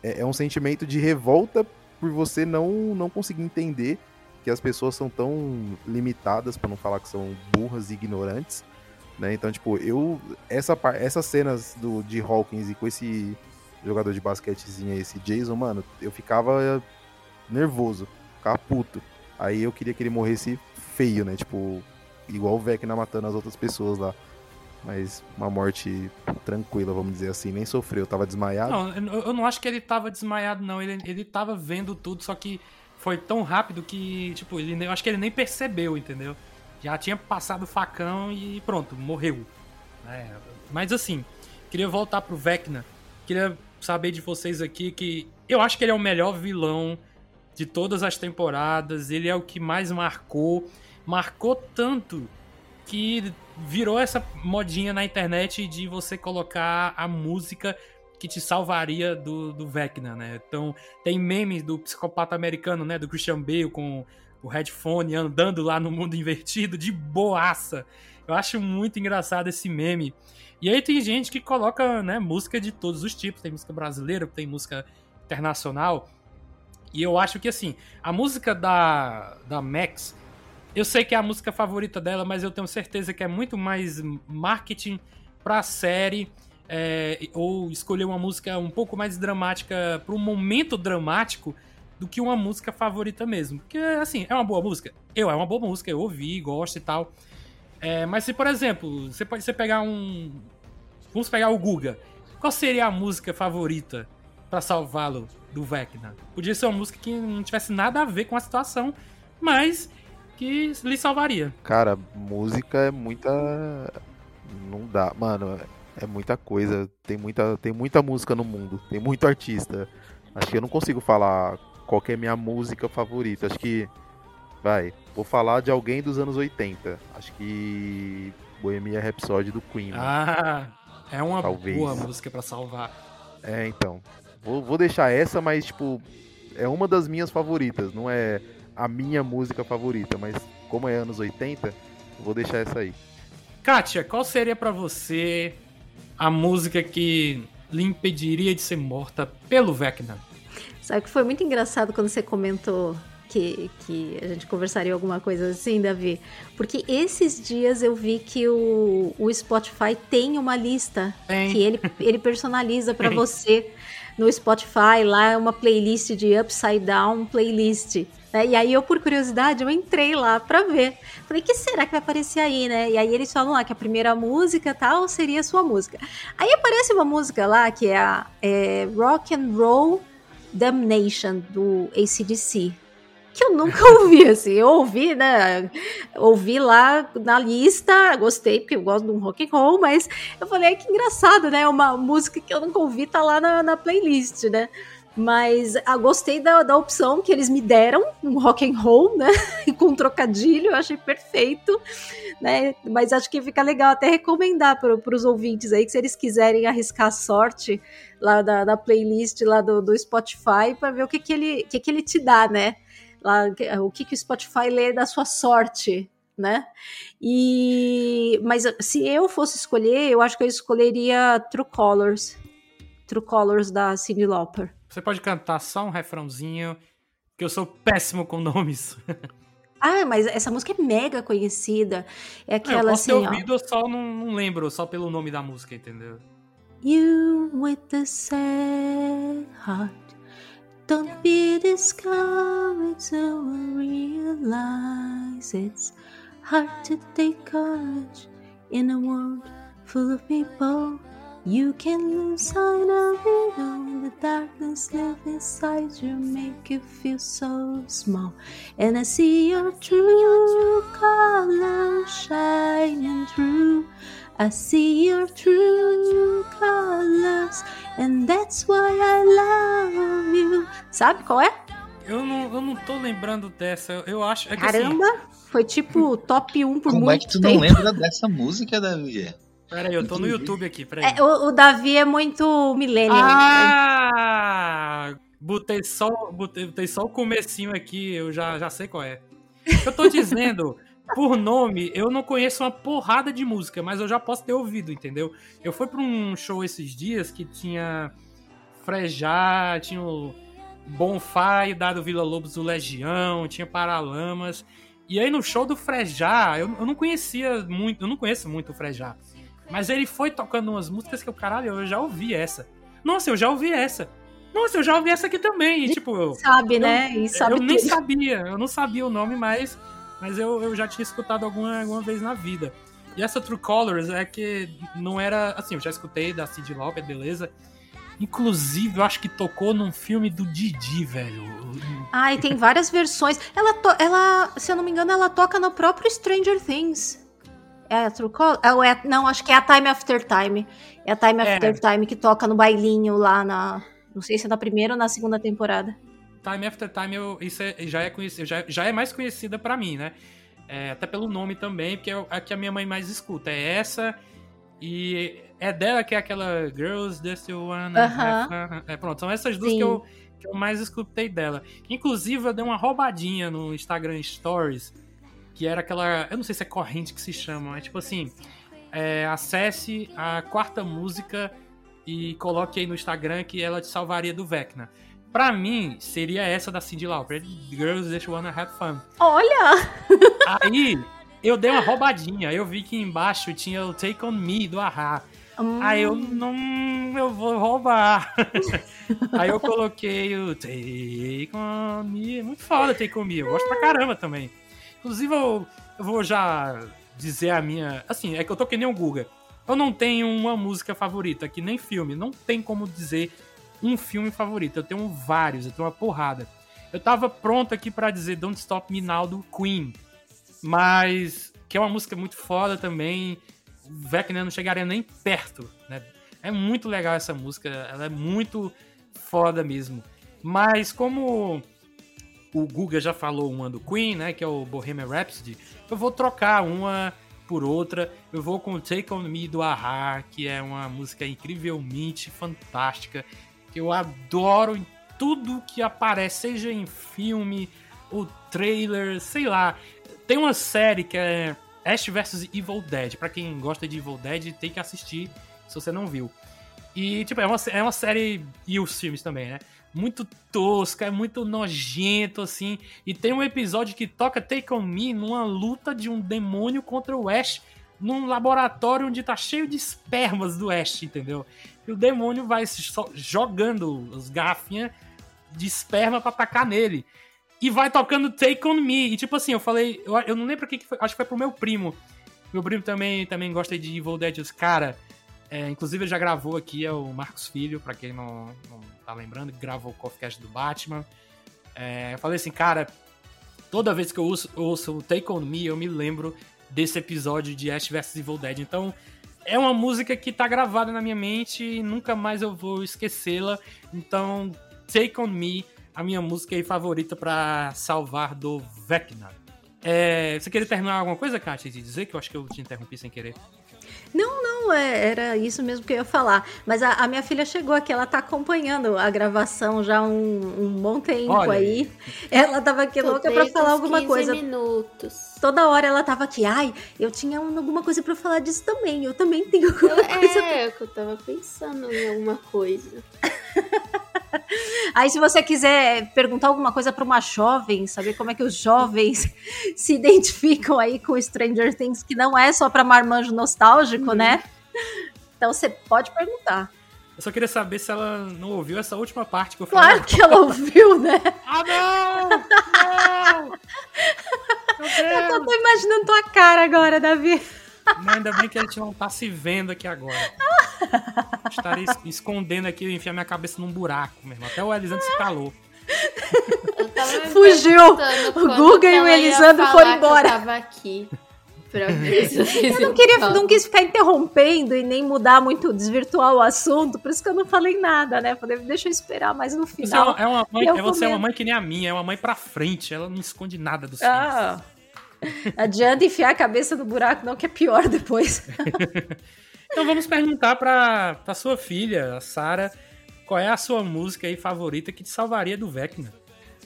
é, é um sentimento de revolta por você não, não conseguir entender que as pessoas são tão limitadas, pra não falar que são burras e ignorantes, né? Então, tipo, eu. Essa, essas cenas do, de Hawkins e com esse jogador de basquetezinho esse Jason, mano, eu ficava nervoso, ficava puto. Aí eu queria que ele morresse feio, né? Tipo, igual o Vecna matando as outras pessoas lá. Mas uma morte tranquila, vamos dizer assim. Nem sofreu, tava desmaiado. Não, eu, não acho que ele tava desmaiado, não. Ele, ele tava vendo tudo, só que foi tão rápido que, tipo, ele, eu acho que ele nem percebeu, entendeu? Já tinha passado o facão e pronto, morreu. É, mas assim, queria voltar pro Vecna. Queria saber de vocês aqui que eu acho que ele é o melhor vilão de todas as temporadas. Ele é o que mais marcou. Marcou tanto que virou essa modinha na internet de você colocar a música que te salvaria do, do Vecna, né? Então, tem memes do psicopata americano, né? Do Christian Bale com o headphone andando lá no mundo invertido de boaça. Eu acho muito engraçado esse meme. E aí tem gente que coloca, né, música de todos os tipos. Tem música brasileira, tem música internacional. E eu acho que, assim, a música da, da Max, eu sei que é a música favorita dela, mas eu tenho certeza que é muito mais marketing pra série. é, ou escolher uma música um pouco mais dramática para um momento dramático do que uma música favorita mesmo. Porque, assim, é uma boa música? Eu, é uma boa música, eu ouvi, gosto e tal. É, mas se, por exemplo, você pode você pegar um. Vamos pegar o Guga. Qual seria a música favorita pra salvá-lo do Vecna? Podia ser uma música que não tivesse nada a ver com a situação, mas que lhe salvaria. Cara, música é muita. Não dá. Mano, é muita coisa. Tem muita, tem muita música no mundo. Tem muito artista. Acho que eu não consigo falar qual que é a minha música favorita. Acho que. Vai, vou falar de alguém dos anos 80. Acho que. Bohemia Rhapsody do Queen. Ah, é uma Talvez. boa música pra salvar. É, então. Vou, vou deixar essa, mas, tipo, é uma das minhas favoritas. Não é a minha música favorita, mas como é anos 80, eu vou deixar essa aí. Kátia, qual seria pra você a música que lhe impediria de ser morta pelo Vecna? Sabe que foi muito engraçado quando você comentou que, que a gente conversaria alguma coisa assim, Davi? Porque esses dias eu vi que o, o Spotify tem uma lista Tem. que ele, ele personaliza pra Tem. você no Spotify. Lá é uma playlist de Upside Down Playlist. Né? E aí eu, por curiosidade, eu entrei lá pra ver. Falei, que será que vai aparecer aí, né? E aí eles falam lá que a primeira música tal seria a sua música. Aí aparece uma música lá que é a é, Rock and Roll Damnation do ACDC. Que eu nunca ouvi, assim. Eu ouvi, né? Ouvi lá na lista, gostei, porque eu gosto de um rock and roll, mas eu falei, que engraçado, né? Uma música que eu nunca ouvi tá lá na, na playlist, né? Mas ah, gostei da, da opção que eles me deram, um rock and roll, né? Com trocadilho, eu achei perfeito, né? Mas acho que fica legal até recomendar para os ouvintes aí que se eles quiserem arriscar a sorte lá da, da playlist lá do, do Spotify para ver o que, que, ele, que, que ele te dá, né? Lá, o que, que o Spotify lê da sua sorte né? E mas se eu fosse escolher, eu acho que eu escolheria True Colors. True Colors da Cyndi Lauper. Você pode cantar só um refrãozinho, que eu sou péssimo com nomes. Ah, mas essa música é mega conhecida. É eu aquela posso assim, ter ó. ouvido, eu só não, não lembro, só pelo nome da música, entendeu? You with the sad heart. Don't be discouraged, so realize it's hard to take courage in a world full of people. You can lose sight of it all. The darkness live inside you, make you feel so small. And I see your true colors shining through. I see your true colors, and that's why I love you. Sabe qual é? Eu não, eu não tô lembrando dessa, eu, eu acho... É que, assim, Caramba, foi tipo top 1 por Como muito é que tu tempo. não lembra dessa música, Davi? Peraí, eu tô no YouTube aqui, peraí. É, o, o Davi é muito millennial. Ah! Botei só, botei, botei só o comecinho aqui, eu já, já sei qual é. Eu tô dizendo, por nome, eu não conheço uma porrada de música, mas eu já posso ter ouvido, entendeu? Eu fui pra um show esses dias que tinha Frejá, tinha o Bonfire, Dado Vila Lobos do Legião, tinha Paralamas. E aí no show do Frejá, eu, eu não conhecia muito, eu não conheço muito o Frejá. Mas ele foi tocando umas músicas que eu, caralho, eu já ouvi essa. Nossa, eu já ouvi essa. Nossa, eu já ouvi essa aqui também. E, tipo, eu, Sabe, né? E sabe eu nem tudo. sabia, eu não sabia o nome, mas, mas eu, eu já tinha escutado alguma, alguma vez na vida. E essa True Colors é que não era. Assim, eu já escutei da Cyndi Lauper, beleza. Inclusive, eu acho que tocou num filme do Didi, velho. Ai, tem várias versões. Ela, to- ela, se eu não me engano, ela toca no próprio Stranger Things. É a True? É, ou é- não, acho que é a Time After Time. É a Time É. After Time que toca no bailinho lá na. Não sei se é na primeira ou na segunda temporada. Time After Time, eu, isso é- já, é conhecido, já, já é mais conhecida pra mim, né? É, até pelo nome também, porque é a que a minha mãe mais escuta. É essa e é dela que é aquela Girls That You Wanna. Have Fun. É, pronto, são essas duas Sim. que eu, que eu mais escutei dela. Inclusive, eu dei uma roubadinha no Instagram Stories, que era aquela... Eu não sei se é corrente que se chama, é tipo assim... é, acesse a quarta música e coloque aí no Instagram que ela te salvaria do Vecna. Pra mim, seria essa da Cyndi Lauper, Girls You Wanna Have Fun. Olha! Aí, eu dei uma roubadinha, eu vi que embaixo tinha o Take On Me, do Ahá. Hum, Aí eu não. Eu vou roubar. Aí eu coloquei o Take On Me. Muito foda Take On Me. Eu gosto pra caramba também. Inclusive, eu, eu vou já dizer a minha. Assim, é que eu tô que nem o Guga. Eu não tenho uma música favorita, que nem filme. Não tem como dizer um filme favorito. Eu tenho vários, eu tenho uma porrada. Eu tava pronto aqui pra dizer Don't Stop Me Now do Queen. Mas. Que é uma música muito foda também. O Vecna não chegaria nem perto, né? É muito legal essa música, ela é muito foda mesmo. Mas como o Guga já falou uma do Queen, né, que é o Bohemian Rhapsody, eu vou trocar uma por outra. Eu vou com Take On Me do Ahá, que é uma música incrivelmente fantástica, que eu adoro em tudo que aparece, seja em filme ou trailer, sei lá. Tem uma série que é Ash vs Evil Dead. Pra quem gosta de Evil Dead, tem que assistir se você não viu. E, tipo, é uma, é uma série. E os filmes também, né? Muito tosca, é muito nojento, assim. E tem um episódio que toca Take On Me numa luta de um demônio contra o Ash num laboratório onde tá cheio de espermas do Ash, entendeu? E o demônio vai jogando as garrafinhas de esperma pra atacar nele. E vai tocando Take On Me. E tipo assim, eu falei, eu, eu não lembro o que foi, acho que foi pro meu primo. Meu primo também, também gosta de Evil Dead, os cara. É, inclusive ele já gravou aqui, é o Marcos Filho, pra quem não, não tá lembrando, que gravou o Coffeecast do Batman. É, eu falei assim, cara, toda vez que eu ouço, ouço o Take On Me, eu me lembro desse episódio de Ash vs Evil Dead. Então, é uma música que tá gravada na minha mente e nunca mais eu vou esquecê-la. Então, Take On Me, a minha música aí favorita pra salvar do Vecna. É, você queria terminar alguma coisa, Kátia, de dizer? Que eu acho que eu te interrompi sem querer. Não, não, é, era isso mesmo que eu ia falar. Mas a, a minha filha chegou aqui, ela tá acompanhando a gravação já um, um bom tempo Olha aí. Ela tava aqui louca pra falar alguma 15 coisa. minutos. Toda hora ela tava aqui, ai, eu tinha um- alguma coisa pra falar disso também. Eu também tenho alguma Eu, coisa pra é, que eu tava pensando em alguma coisa. Aí, se você quiser perguntar alguma coisa para uma jovem, saber como é que os jovens se identificam aí com Stranger Things, que não é só para marmanjo nostálgico, né? Então você pode perguntar. Eu só queria saber se ela não ouviu essa última parte que eu falei. Claro que ela ouviu, né? Ah, não! Não! Eu tô imaginando tua cara agora, Davi. Não, ainda bem que a gente não tá se vendo aqui agora. Estaria es- escondendo aqui, eu enfiar minha cabeça num buraco mesmo. Até o Elisandro se calou. Fugiu. O Guga e o Elisandro foram embora. Eu tava aqui. Eu não queria, não quis ficar interrompendo e nem mudar muito, desvirtuar o assunto, por isso que eu não falei nada, né? Falei, deixa eu esperar mais no Você é final. uma, é uma mãe, eu é- você é uma mãe que nem a minha, é uma mãe pra frente, ela não esconde nada dos filhos. Adianta enfiar a cabeça no buraco, não, que é pior depois. Então vamos perguntar pra, pra sua filha, a Sara, qual é a sua música aí favorita que te salvaria do Vecna?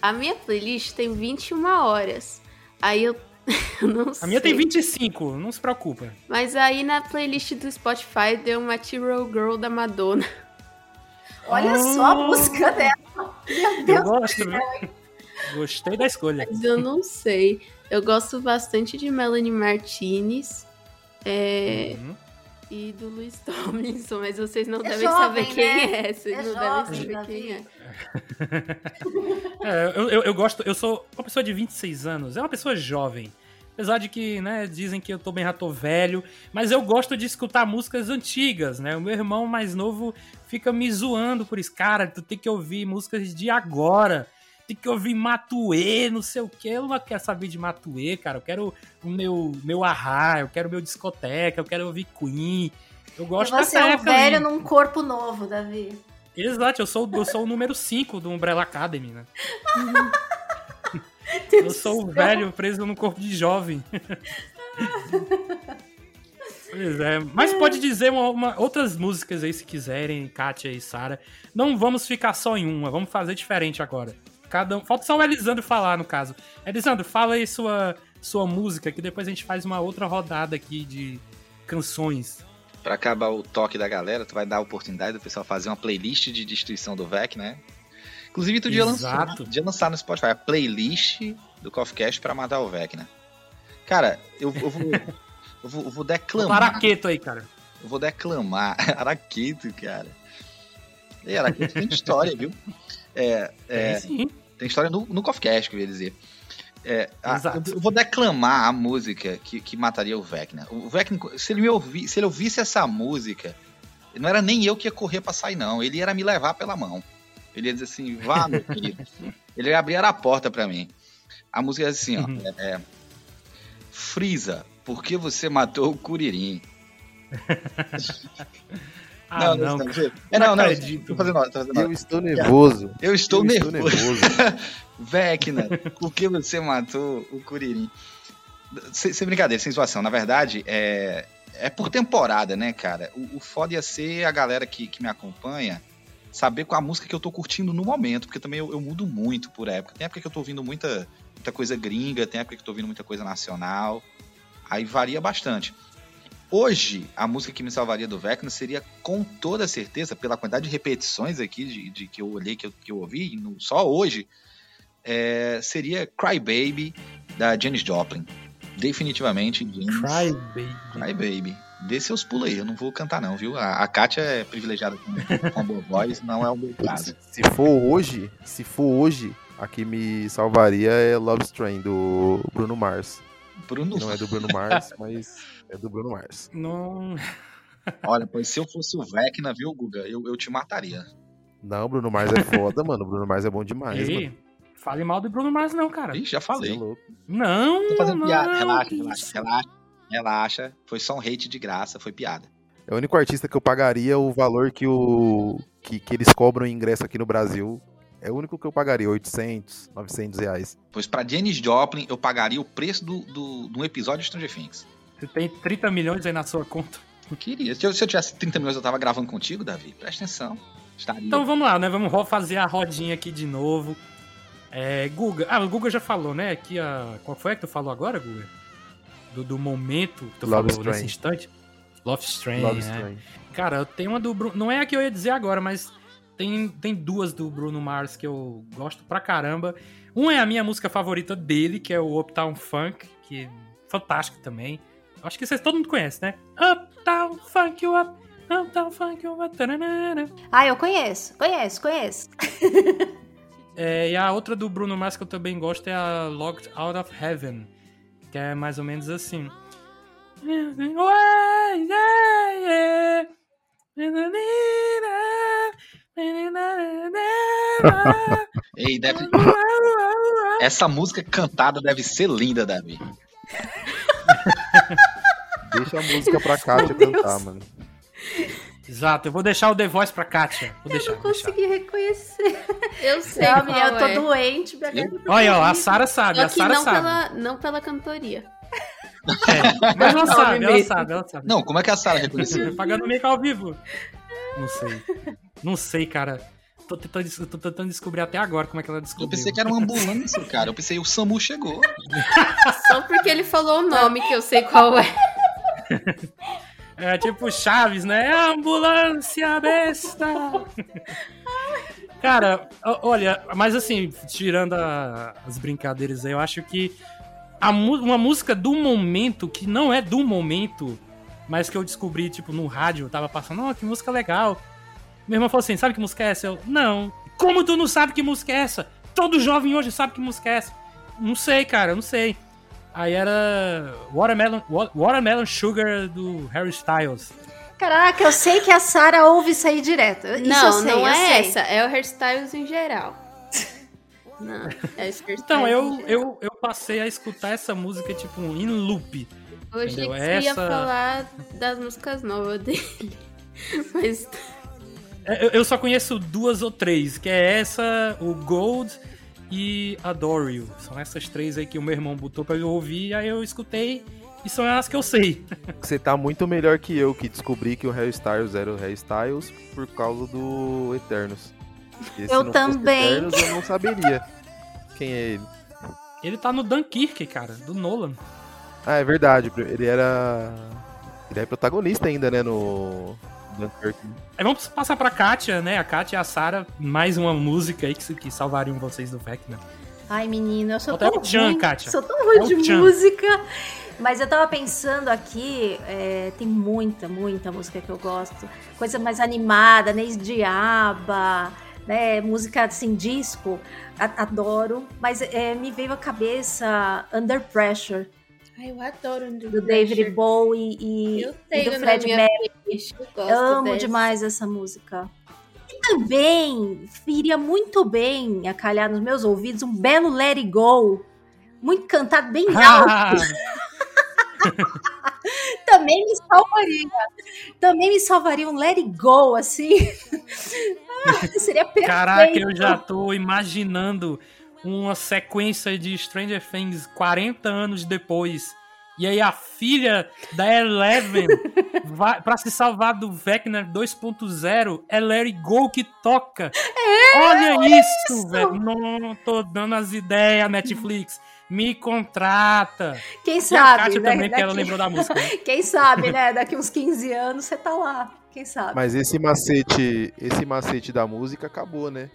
A minha playlist tem 21 horas. Aí eu, eu não sei. A minha tem 25, não se preocupa. Mas aí na playlist do Spotify deu uma Hero Girl da Madonna. Olha só a música dela. Meu Eu Deus. gosto, viu? Gostei da escolha. Mas eu não sei. Eu gosto bastante de Melanie Martinez. É, Uhum. E do Luiz Tomlinson, mas vocês não É devem jovem, saber quem né? é. Vocês É não jovem, devem saber quem é. É, eu, eu, eu gosto, eu sou uma pessoa de 26 anos, é uma pessoa jovem. Apesar de que, né, dizem que eu tô bem tô velho, mas eu gosto de escutar músicas antigas, né? O meu irmão mais novo fica me zoando por isso. Cara, tu tem que ouvir músicas de agora. Tem que ouvir Matuê, não sei o que. Eu não quero saber de Matuê, cara. Eu quero o meu, meu Ahá, eu quero o meu discoteca, eu quero ouvir Queen. Eu gosto você dessa é um velho num corpo novo, Davi. Exato, eu sou, eu sou o número 5 do Umbrella Academy, né? Eu sou o velho preso no corpo de jovem. pois é, mas pode dizer uma, uma- outras músicas aí se quiserem, Kátia e Sara. Não vamos ficar só em uma, vamos fazer diferente agora. Cada um, falta só o Elisandro falar, no caso. Elisandro, fala aí sua, sua música, que depois a gente faz uma outra rodada aqui de canções. Pra acabar o toque da galera, tu vai dar a oportunidade do pessoal fazer uma playlist de destruição do VEC, né? Inclusive, tu dia lançar, dia lançar no Spotify a playlist do Coffee pra matar o VEC, né? Cara, eu, eu vou. Eu vou, eu vou declamar. Paraqueto aí, cara. Eu vou declamar. Araqueto, cara. E Araqueto tem história, viu? É, é, Tem sim. tem história no, no Coffee Cast, que eu ia dizer. É, a- eu, vou declamar a música que, que mataria o Vecna. O Vecna, se ele me ouvir, se ele ouvisse essa música, não era nem eu que ia correr pra sair, não. Ele ia me levar pela mão. Ele ia dizer assim, vá, meu querido. Ele ia abrir a porta pra mim. A música é assim, ó. Uhum. É, é, Frieza, por que você matou o Curirim? Ah, não. não, cara. É, não, não, acredito. tô fazendo, tô fazendo Eu estou nervoso. eu estou eu estou nervoso. nervoso. Vecna, por que você matou o Curirim? Sem, sem brincadeira, sem zoação. Na verdade, é, é por temporada, né, cara? O, o foda ia ser a galera que, que me acompanha saber qual a música que eu tô curtindo no momento, porque também eu, eu mudo muito por época. Tem época que eu tô ouvindo muita, muita coisa gringa, tem época que eu tô ouvindo muita coisa nacional. Aí varia bastante. Hoje, a música que me salvaria do Vecna seria, com toda certeza, pela quantidade de repetições aqui de, de que eu olhei, que eu, que eu ouvi, no- só hoje, é, seria Cry Baby, da Janis Joplin. Definitivamente, Janis Cry, baby. Cry Baby. Dê seus pulos aí, eu não vou cantar não, viu? A, a Kátia é privilegiada com, com a boa voz, não é o meu caso. Se for hoje, se for hoje, a que me salvaria é Love Strain, do Bruno Mars. Bruno, não é do Bruno Mars, mas é do Bruno Mars. Não. olha, pois se eu fosse o Vecna, viu, Guga, eu, eu te mataria. Não, Bruno Mars é foda, mano. Bruno Mars é bom demais, Ei, mano. fale mal do Bruno Mars, não, cara. Ih, já Cê é falei. louco. Não, Tô fazendo não, piada. Relaxa, relaxa, relaxa, relaxa. Foi só um hate de graça, foi piada. É o único artista que eu pagaria o valor que, o, que, que eles cobram em ingresso aqui no Brasil. É o único que eu pagaria, 800, 900 reais. Pois pra Janis Joplin, eu pagaria o preço do, do, de um episódio de Stranger Things. Você tem 30 milhões aí na sua conta. Eu queria. Se eu, se eu tivesse 30 minutos, eu tava gravando contigo, Davi. Presta atenção. Estaria. Então vamos lá, né? Vamos fazer a rodinha aqui de novo. É, Guga. Ah, o Guga já falou, né? Aqui a. Qual foi a que tu falou agora, Guga? Do, do momento que tu Love falou nesse instante? Love Strange. Love né? Strange. Cara, eu tenho uma do Bruno. Não é a que eu ia dizer agora, mas tem, tem duas do Bruno Mars que eu gosto pra caramba. Uma é a minha música favorita dele, que é o Uptown Funk, que é fantástico também. Acho que vocês todo mundo conhece, né? Uptown Funk you up, Uptown Funk you up. taranana. Ah, eu conheço, conheço, conheço. É, e a outra do Bruno Mars que eu também gosto é a Locked Out of Heaven, que é mais ou menos assim. Ei, deve... Essa música cantada deve ser linda, Davi. Deixa a música pra Kátia Meu Deus. cantar, mano. Exato, eu vou deixar o The Voice pra Kátia. Vou deixar, Eu não vou deixar. consegui reconhecer. Eu sei Não, eu tô é. doente. tá Olha, ó, a. Sara sabe, Só a Sara não sabe. pela, não pela cantoria. É, mas ela sabe, ela sabe, ela sabe. Não, como é que a Sara reconheceu? Pagando meio que ao vivo. Não sei. Não sei, cara. Tô tentando, tô tentando descobrir até agora como é que ela Eu descobriu. pensei que era uma ambulância, cara. Eu pensei, o SAMU chegou. Só porque ele falou o nome que eu sei qual é. É tipo Chaves, né? Ambulância besta! Cara, olha, mas assim, tirando a- as brincadeiras aí, eu acho que a uma música do momento, que não é do momento, mas que eu descobri, tipo, no rádio, eu tava passando, ó, que música legal. Minha irmã falou assim, sabe que música é essa? Eu, não. Como tu não sabe que música é essa? Todo jovem hoje sabe que música é essa. Não sei, cara, não sei. Aí era Watermelon, Wa- Watermelon Sugar do Harry Styles. Caraca, eu sei que a Sara ouve isso aí direto. Isso não, sei, não é sei. essa. É o hairstyles em geral. Não, é Então, eu, eu, eu passei a escutar essa música, tipo, em loop. Achei entendeu? que você ia Essa- falar das músicas novas dele. Mas É, Eu, eu só conheço duas ou três, que é essa, o Gold e Adore You. São essas três aí que o meu irmão botou pra eu ouvir, aí eu escutei e são as que eu sei. Você tá muito melhor que eu, que descobri que o Harry Styles era o Harry Styles por causa do Eternos. Porque Eu não fosse também. Eternos, eu não saberia quem é ele. Ele tá no Dunkirk, cara, do Nolan. Ah, é verdade. Ele era. Ele é protagonista ainda, né? No. Dunkirk. Aí vamos passar pra Kátia, né? A Kátia e a Sara, mais uma música aí que, que salvariam vocês do Vecna. Ai, menina, eu sou Bota tão ruim. Kátia. Sou tão ruim de música. Mas eu tava pensando aqui, é, tem muita, muita música que eu gosto. Coisa mais animada, né? de aba, né? Música assim, disco. A- adoro. Mas é, me veio à cabeça Under Pressure, Ai, eu adoro do Pressure. David Bowie e, e do Fred Mercury. amo dessa. demais essa música. E também iria muito bem a calhar nos meus ouvidos um belo Let It Go. Muito cantado, bem alto. Também me salvaria. Também me salvaria um Let It Go, assim. Ah, Seria perfeito. Caraca, eu já tô imaginando uma sequência de Stranger Things 40 anos depois. E aí a filha da Eleven, vai, pra se salvar do Vecna 2.0, é Larry Go que toca. Olha isso, velho. Não tô dando as ideias, Netflix. Me contrata. Quem E a sabe, Kátia né? também, que ela Daqui- lembrou da música. né? Quem sabe, né? Daqui uns 15 anos você tá lá. Quem sabe? Mas esse macete, esse macete da música acabou, né?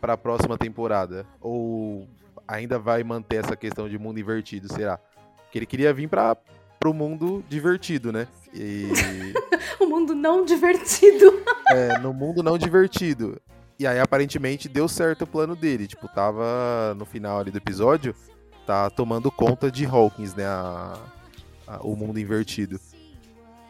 Pra próxima temporada. Ou ainda vai manter essa questão de mundo invertido, será? Porque ele queria vir para pro mundo divertido, né? E O mundo não divertido. é, no mundo não divertido. E aí aparentemente deu certo o plano dele, tipo, tava no final ali do episódio, tá tomando conta de Hawkins, né, a- a- o mundo invertido.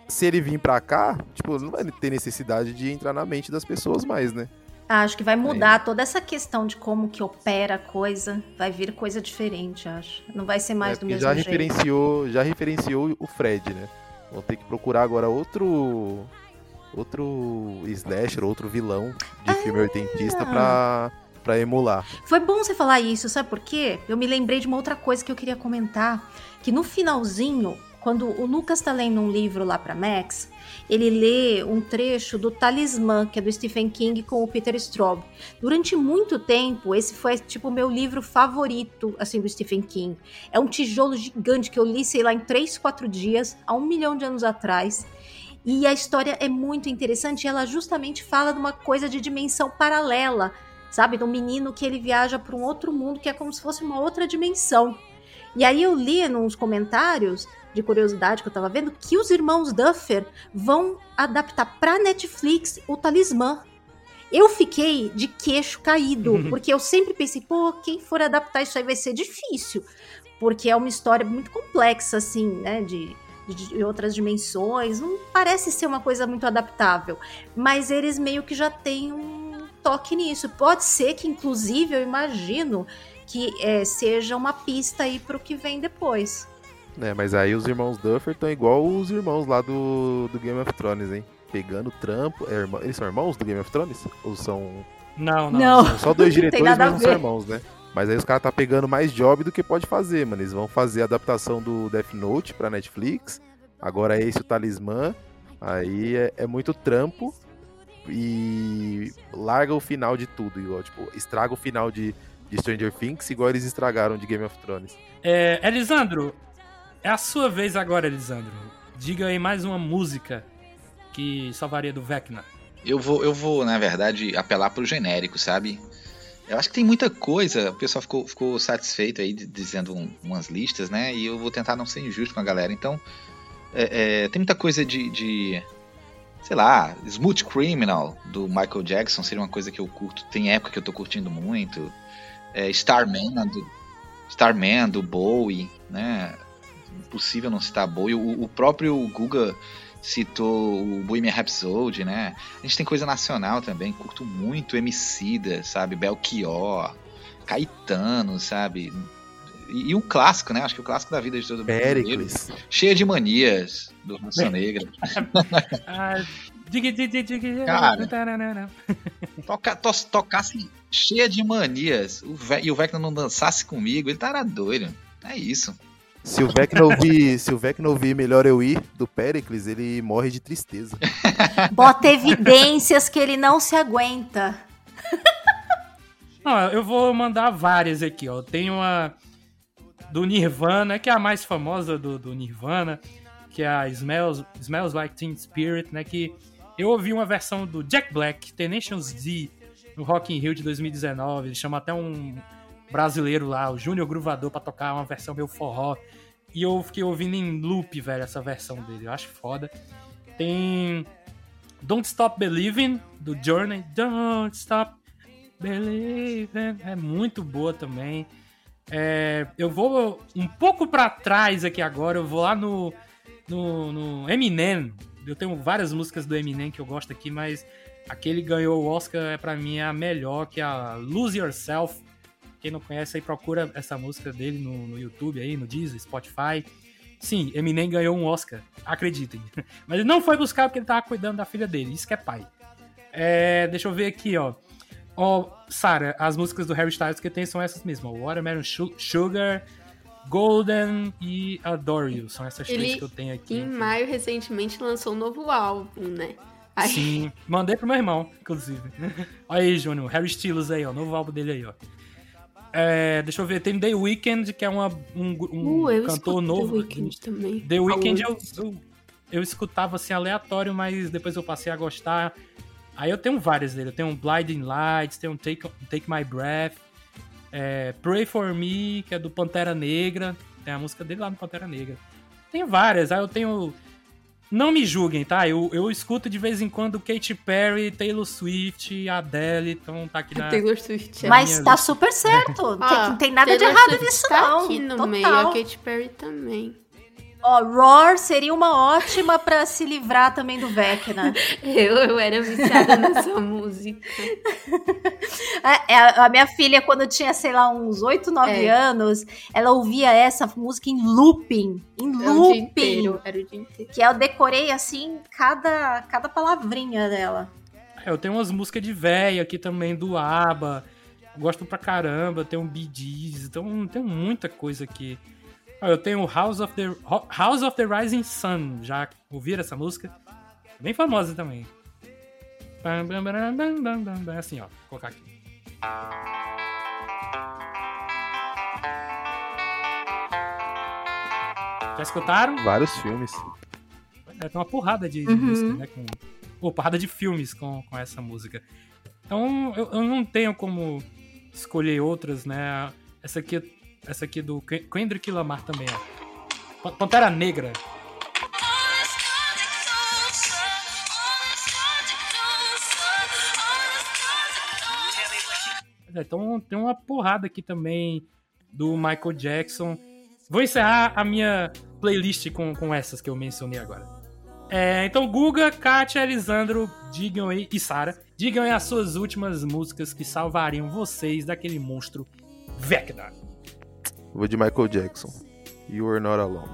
Se ele vir pra cá, tipo, não vai ter necessidade de entrar na mente das pessoas mais, né? Acho que vai mudar toda essa questão de como que opera a coisa. Vai vir coisa diferente, acho. Não vai ser mais É, do mesmo já jeito. referenciou, já referenciou o Fred, né? Vão ter que procurar agora outro outro slasher, outro vilão de filme oitentista pra, pra emular. Foi bom você falar isso, sabe por quê? Eu me lembrei de uma outra coisa que eu queria comentar. Que no finalzinho, quando o Lucas tá lendo um livro lá para Max, ele lê um trecho do Talismã, que é do Stephen King com o Peter Straub. Durante muito tempo, esse foi tipo o meu livro favorito, assim, do Stephen King. É um tijolo gigante que eu li, sei lá, em 3, 4 dias, há um milhão de anos atrás. E a história é muito interessante, ela justamente fala de uma coisa de dimensão paralela, sabe? De um menino que ele viaja para um outro mundo que é como se fosse uma outra dimensão. E aí eu li nos comentários de curiosidade que eu tava vendo que os irmãos Duffer vão adaptar pra Netflix o Talismã. Eu fiquei de queixo caído, porque eu sempre pensei, pô, quem for adaptar isso aí vai ser difícil, porque é uma história muito complexa, assim, né, de, de, outras dimensões, não parece ser uma coisa muito adaptável, mas eles meio que já têm um toque nisso. Pode ser que, inclusive, eu imagino que é, seja uma pista aí pro que vem depois. É, mas aí os irmãos Duffer estão igual os irmãos lá do, do Game of Thrones, hein? Pegando trampo. É, irmão- eles são irmãos do Game of Thrones? Ou são. Não, não. Não. São só dois diretores, mas não são irmãos, né? Mas aí os caras tá pegando mais job do que pode fazer, mano. Eles vão fazer a adaptação do Death Note pra Netflix. Agora é esse o Talismã. Aí é, é muito trampo. E larga o final de tudo, igual, tipo, estraga o final de, de Stranger Things, igual eles estragaram de Game of Thrones. É, Elisandro, é a sua vez agora, Elisandro. Diga aí mais uma música que salvaria do Vecna. Eu vou, eu vou, na verdade, apelar pro genérico, sabe? Eu acho que tem muita coisa, o pessoal ficou, ficou satisfeito aí dizendo um- umas listas, né? E eu vou tentar não ser injusto com a galera. Então, é, é, tem muita coisa de, de, sei lá, Smooth Criminal do Michael Jackson seria uma coisa que eu curto. Tem época que eu tô curtindo muito. É, Starman do Starman do Bowie, né? Impossível não citar Bowie. O, o próprio Guga citou o Bohemian Rhapsody, né? A gente tem coisa nacional também, curto muito Emicida, sabe? Belchior, Caetano, sabe? E, e um clássico, né? Acho que o clássico da vida de todo. Pericles. Cheia de manias, do Raça Negra. Ah. Cara. Toca, tocasse cheia de manias o e o Vecna não dançasse comigo, ele tava doido. É isso. Se o Vecna ouvir, se o Vecna ouvir Melhor Eu Ir, do Pericles, ele morre de tristeza. Bota evidências que ele não se aguenta. Não, eu vou mandar várias aqui, ó. Tem uma do Nirvana, que é a mais famosa do, do Nirvana, que é a Smells, Smells Like Teen Spirit, né? Que eu ouvi uma versão do Jack Black, Tenacious D, no Rock in Rio de 2019. Ele chama até um brasileiro lá, o Júnior Gruvador, pra tocar uma versão meio forró. E eu fiquei ouvindo em loop, velho, essa versão dele. Eu acho foda. Tem Don't Stop Believing, do Journey. Don't Stop Believing. É muito boa também. É, eu vou um pouco pra trás aqui agora. Eu vou lá no, no, no Eminem. Eu tenho várias músicas do Eminem que eu gosto aqui, mas aquele ganhou o Oscar é para mim a melhor, que é a Lose Yourself. Quem não conhece aí procura essa música dele no, no YouTube aí, no Deezer, Spotify. Sim, Eminem ganhou um Oscar, acreditem. Mas ele não foi buscar porque ele tava cuidando da filha dele, isso que é pai. É, deixa eu ver aqui, ó. Ó, Sarah, as músicas do Harry Styles que tem são essas mesmas: ó, Watermelon Su- Sugar, Golden e Adore You. São essas três Ele, que eu tenho aqui. em maio, recentemente, lançou um novo álbum, né? Aí, Sim, mandei pro meu irmão, inclusive. Olha aí, Júnior, Harry Styles aí, ó, novo álbum dele aí, ó. É, deixa eu ver, tem The Weeknd, que é uma, um, um Uh, cantor novo. The Weeknd também. The Weeknd eu, eu, eu escutava assim aleatório, mas depois eu passei a gostar. Aí eu tenho várias dele. Eu tenho um Blinding Lights, tenho um Take, Take My Breath, é, Pray For Me, que é do Pantera Negra. Tem a música dele lá no Pantera Negra. Tem várias. Aí eu tenho. Não me julguem, tá? Eu, eu escuto de vez em quando Katy Perry, Taylor Swift, Adele, então tá aqui na. Taylor Swift é Mas tá lista. super certo. Tem- Ah, não tem nada de Taylor errado Swift nisso, tá não. aqui no Total. meio, a Katy Perry também. Ó, Roar seria uma ótima pra se livrar também do Vecna. Eu, eu era viciada nessa música. É, é, a minha filha, quando tinha, sei lá, uns 8, 9 É. anos, ela ouvia essa música em looping. Em Era looping. inteiro. Era o dia inteiro. Que eu decorei, assim, cada, cada palavrinha dela. É, eu tenho umas músicas de véia aqui também, do ABBA. Gosto pra caramba, tem um Bee Gees, então tem muita coisa aqui. Eu tenho House of the House of the Rising Sun. Já ouviram essa música? Bem famosa também. Bam. Assim, ó. Vou colocar aqui. Já escutaram? Vários filmes. É, tem uma porrada de, de Uhum. música, né? Com, pô, porrada de filmes com, com essa música. Então, eu, eu não tenho como escolher outras, né? Essa aqui, essa aqui do Ken- Kendrick Lamar também, ó. Pan- Pantera Negra. É, Então, tem uma porrada aqui também do Michael Jackson. Vou encerrar a minha playlist com, com essas que eu mencionei agora. É, então, Guga, Kátia, Elisandro, digam aí, e Sara, digam aí as suas últimas músicas que salvariam vocês daquele monstro Vecna. Vou de Michael Jackson. You're Not Alone.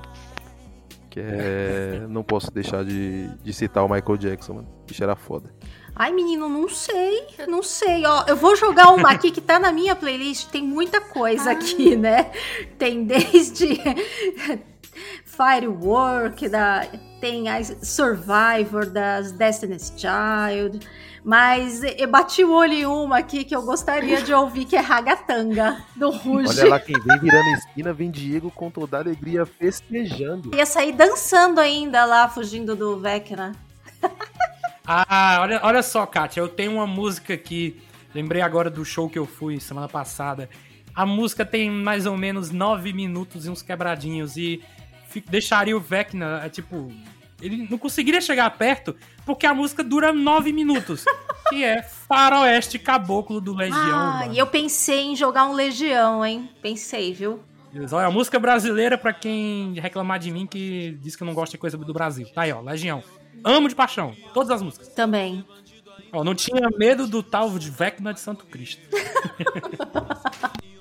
Que é. Não posso deixar de, de citar o Michael Jackson, mano. Bicho era foda. Ai, menino, não sei, não sei. Ó, eu vou jogar uma aqui que tá na minha playlist. Tem muita coisa aqui, né? Tem desde Firework, da, tem a Survivor das Destiny's Child. Mas eu bati o olho em uma aqui que eu gostaria de ouvir, que é Ragatanga, do Ruge. Olha lá quem vem virando esquina, vem Diego com toda a alegria festejando. Ia sair dançando ainda lá, fugindo do Vecna. Ah, olha, olha só, Kátia, eu tenho uma música aqui. Lembrei agora do show que eu fui semana passada. A música tem mais ou menos nove minutos e uns quebradinhos. E deixaria o Vecna, é, tipo. Ele não conseguiria chegar perto porque a música dura nove minutos. que é Faroeste Caboclo do Legião. Ah, mano. e eu pensei em jogar um Legião, hein? Pensei, viu? Olha, a música brasileira pra quem reclamar de mim que diz que não gosta de coisa do Brasil. Tá aí, ó, Legião. Amo de paixão. Todas as músicas. Também. Ó, não tinha medo do tal de Vecna de Santo Cristo.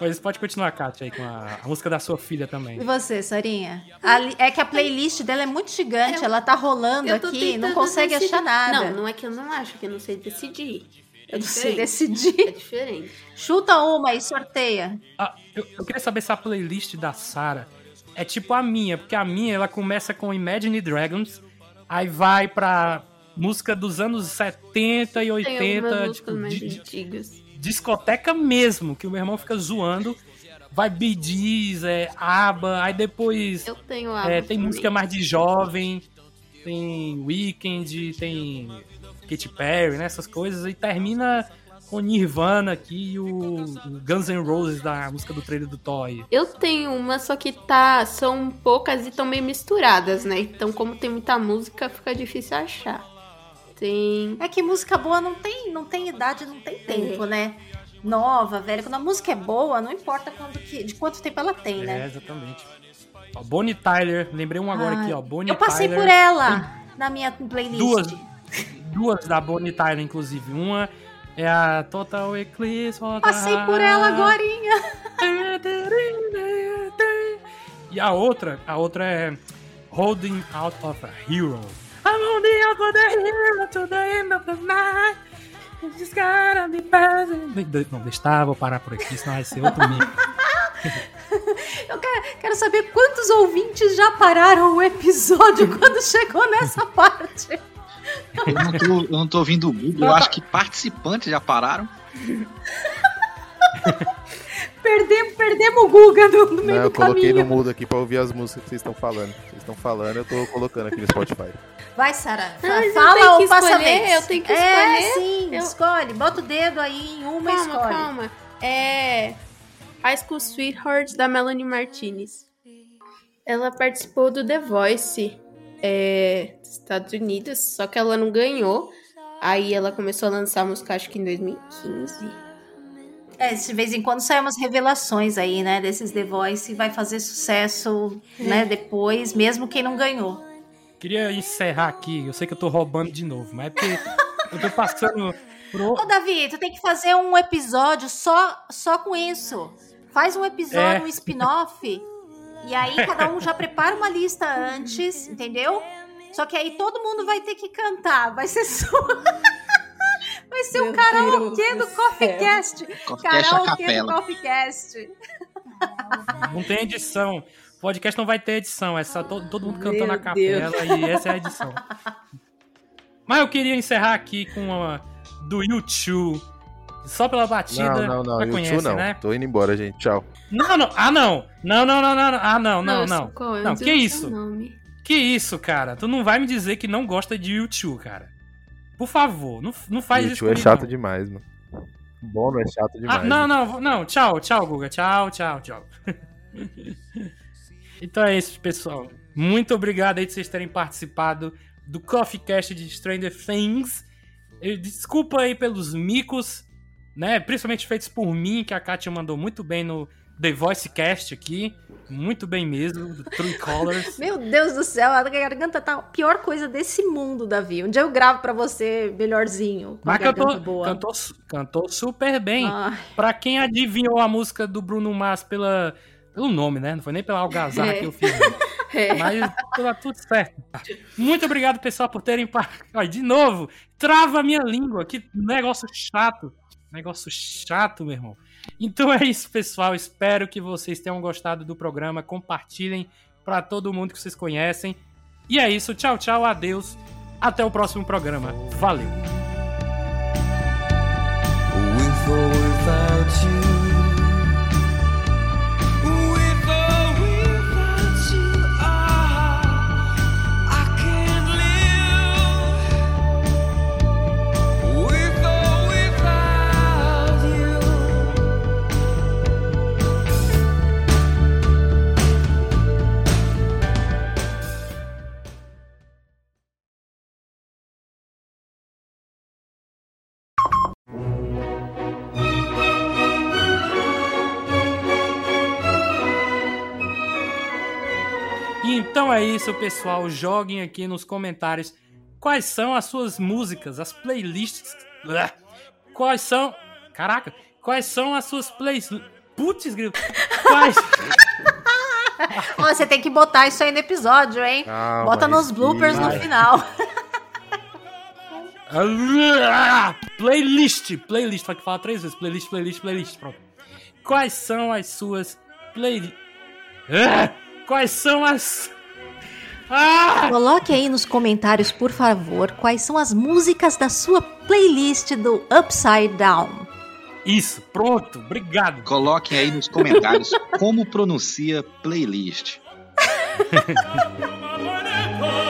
pois pode continuar, Kátia, aí com a, a música da sua filha também. E você, Sarinha? Ali- é que a playlist dela é muito gigante, ela tá rolando Eu aqui, não consegue decidir. achar nada. Não, não é que eu não acho, que eu não sei decidir. É Não sei decidir. É diferente. Chuta uma e sorteia. Ah, eu, eu queria saber se a playlist da Sarah é tipo a minha, porque a minha ela começa com Imagine Dragons, aí vai pra música dos anos 70 e Tem 80, algumas músicas tipo, di- antigas. Discoteca mesmo, que o meu irmão fica zoando. Vai Gees, é, ABBA, aí depois Eu tenho é, tem também. música mais de jovem, tem Weekend, tem Katy Perry, né, essas coisas, e termina com Nirvana aqui e o, o Guns N' Roses da música do trailer do Toy. Eu tenho uma, só que tá. São poucas e estão meio misturadas, né? Então, como tem muita música, fica difícil achar. Tem. É que música boa não tem, não tem idade, não tem tempo, né? Nova, velha. Quando a música é boa, não importa quando que, de quanto tempo ela tem, É, né? exatamente. Ó, Bonnie Tyler, lembrei um agora Ah, aqui, ó. Bonnie Eu passei Tyler. por ela na minha playlist. Duas, duas da Bonnie Tyler, inclusive. Uma é a Total Eclipse. Passei por ela agorinha. E a outra, a outra é Holding Out of a Hero. I'm holding out for the hero to the end of the night. You just gotta be present. Não, deixa, tá, vou parar por aqui, senão vai ser outro meme. Eu quero, quero saber quantos ouvintes já pararam o episódio quando chegou nessa parte. Eu não tô, eu não tô ouvindo o Google, eu acho que participantes já pararam. Perdemos, perdemos o Guga no, no Não, meio eu do coloquei caminho. no mudo aqui pra ouvir as músicas que vocês estão falando. Vocês estão falando, eu tô colocando aqui no Spotify. Vai, Sara. eu Fala ou passa a escolher, vez. eu tenho que É, escolher. sim, Eu- escolhe. Bota o dedo aí em uma e Calma, escolhe. calma. É. High School Sweetheart da Melanie Martinez. Ela participou do The Voice é, dos Estados Unidos, só que ela não ganhou. Aí ela começou a lançar música, acho que em 2015. É, de vez em quando saem umas revelações aí, né, desses The Voice e vai fazer sucesso, né, depois, mesmo quem não ganhou. Queria encerrar aqui, eu sei que eu tô roubando de novo, mas é porque eu tô passando por. Ô, Davi, tu tem que fazer um episódio só, só com isso. Faz um episódio, É. um spin-off, e aí cada um já prepara uma lista antes, entendeu? Só que aí todo mundo vai ter que cantar, vai ser só... Vai ser o karaokê do do Coffee Cast. Coffeecast a Karaokê do capela. Coffee Cast. Não tem edição. O podcast não vai ter edição, é só todo, todo mundo cantando na capela e essa é a edição. Mas eu queria encerrar aqui com uma do YouTube. Só pela batida. Não, não, não. já YouTube conhece, não. né? Tô indo embora, gente. Tchau. Não, não. Ah, não. Não, não, não, não. não. Ah, não, não, Nossa, não. é? Não, Eu que isso? nome. Que isso, cara? Tu não vai me dizer que não gosta de YouTube, cara. Por favor, não, não faz isso YouTube é comigo, chato não. demais, mano. Bono é chato demais. Ah, não, não, não. Tchau, tchau, Guga. Tchau, tchau, tchau. então é isso, pessoal. Muito obrigado aí de vocês terem participado do Coffee Cast de Stranger Things. Desculpa aí pelos micos, né? Principalmente feitos por mim, que a Kátia mandou muito bem no The Voice Cast aqui. Muito bem mesmo, do Three Colors. Meu Deus do céu, a garganta tá a pior coisa desse mundo, Davi. Um dia eu gravo pra você melhorzinho. Mas cantou, boa. cantou, cantou super bem. Ai. Pra quem adivinhou a música do Bruno Mars pela, pelo nome, né? Não foi nem pela algazarra É. que eu fiz. É. Mas tá tudo certo. Muito obrigado, pessoal, por terem. de novo, trava a minha língua. Que negócio chato. Negócio chato, meu irmão. Então é isso, pessoal. Espero que vocês tenham gostado do programa. Compartilhem pra todo mundo que vocês conhecem. E é isso. Tchau, tchau. Adeus. Até o próximo programa. Valeu. Então é isso, pessoal. Joguem aqui nos comentários quais são as suas músicas, as playlists. Quais são. Caraca, quais são as suas playlists. Putz, grilo. Quais. Você tem que botar isso aí no episódio, hein? Calma, Bota nos bloopers no final. Playlist, playlist. Vai que falar três vezes. Playlist, playlist, playlist. Pronto. Quais são as suas playlists? Quais são as. Ah! Coloque aí nos comentários, por favor, quais são as músicas da sua playlist do Upside Down. Isso, pronto, obrigado. Coloquem aí nos comentários como pronuncia playlist.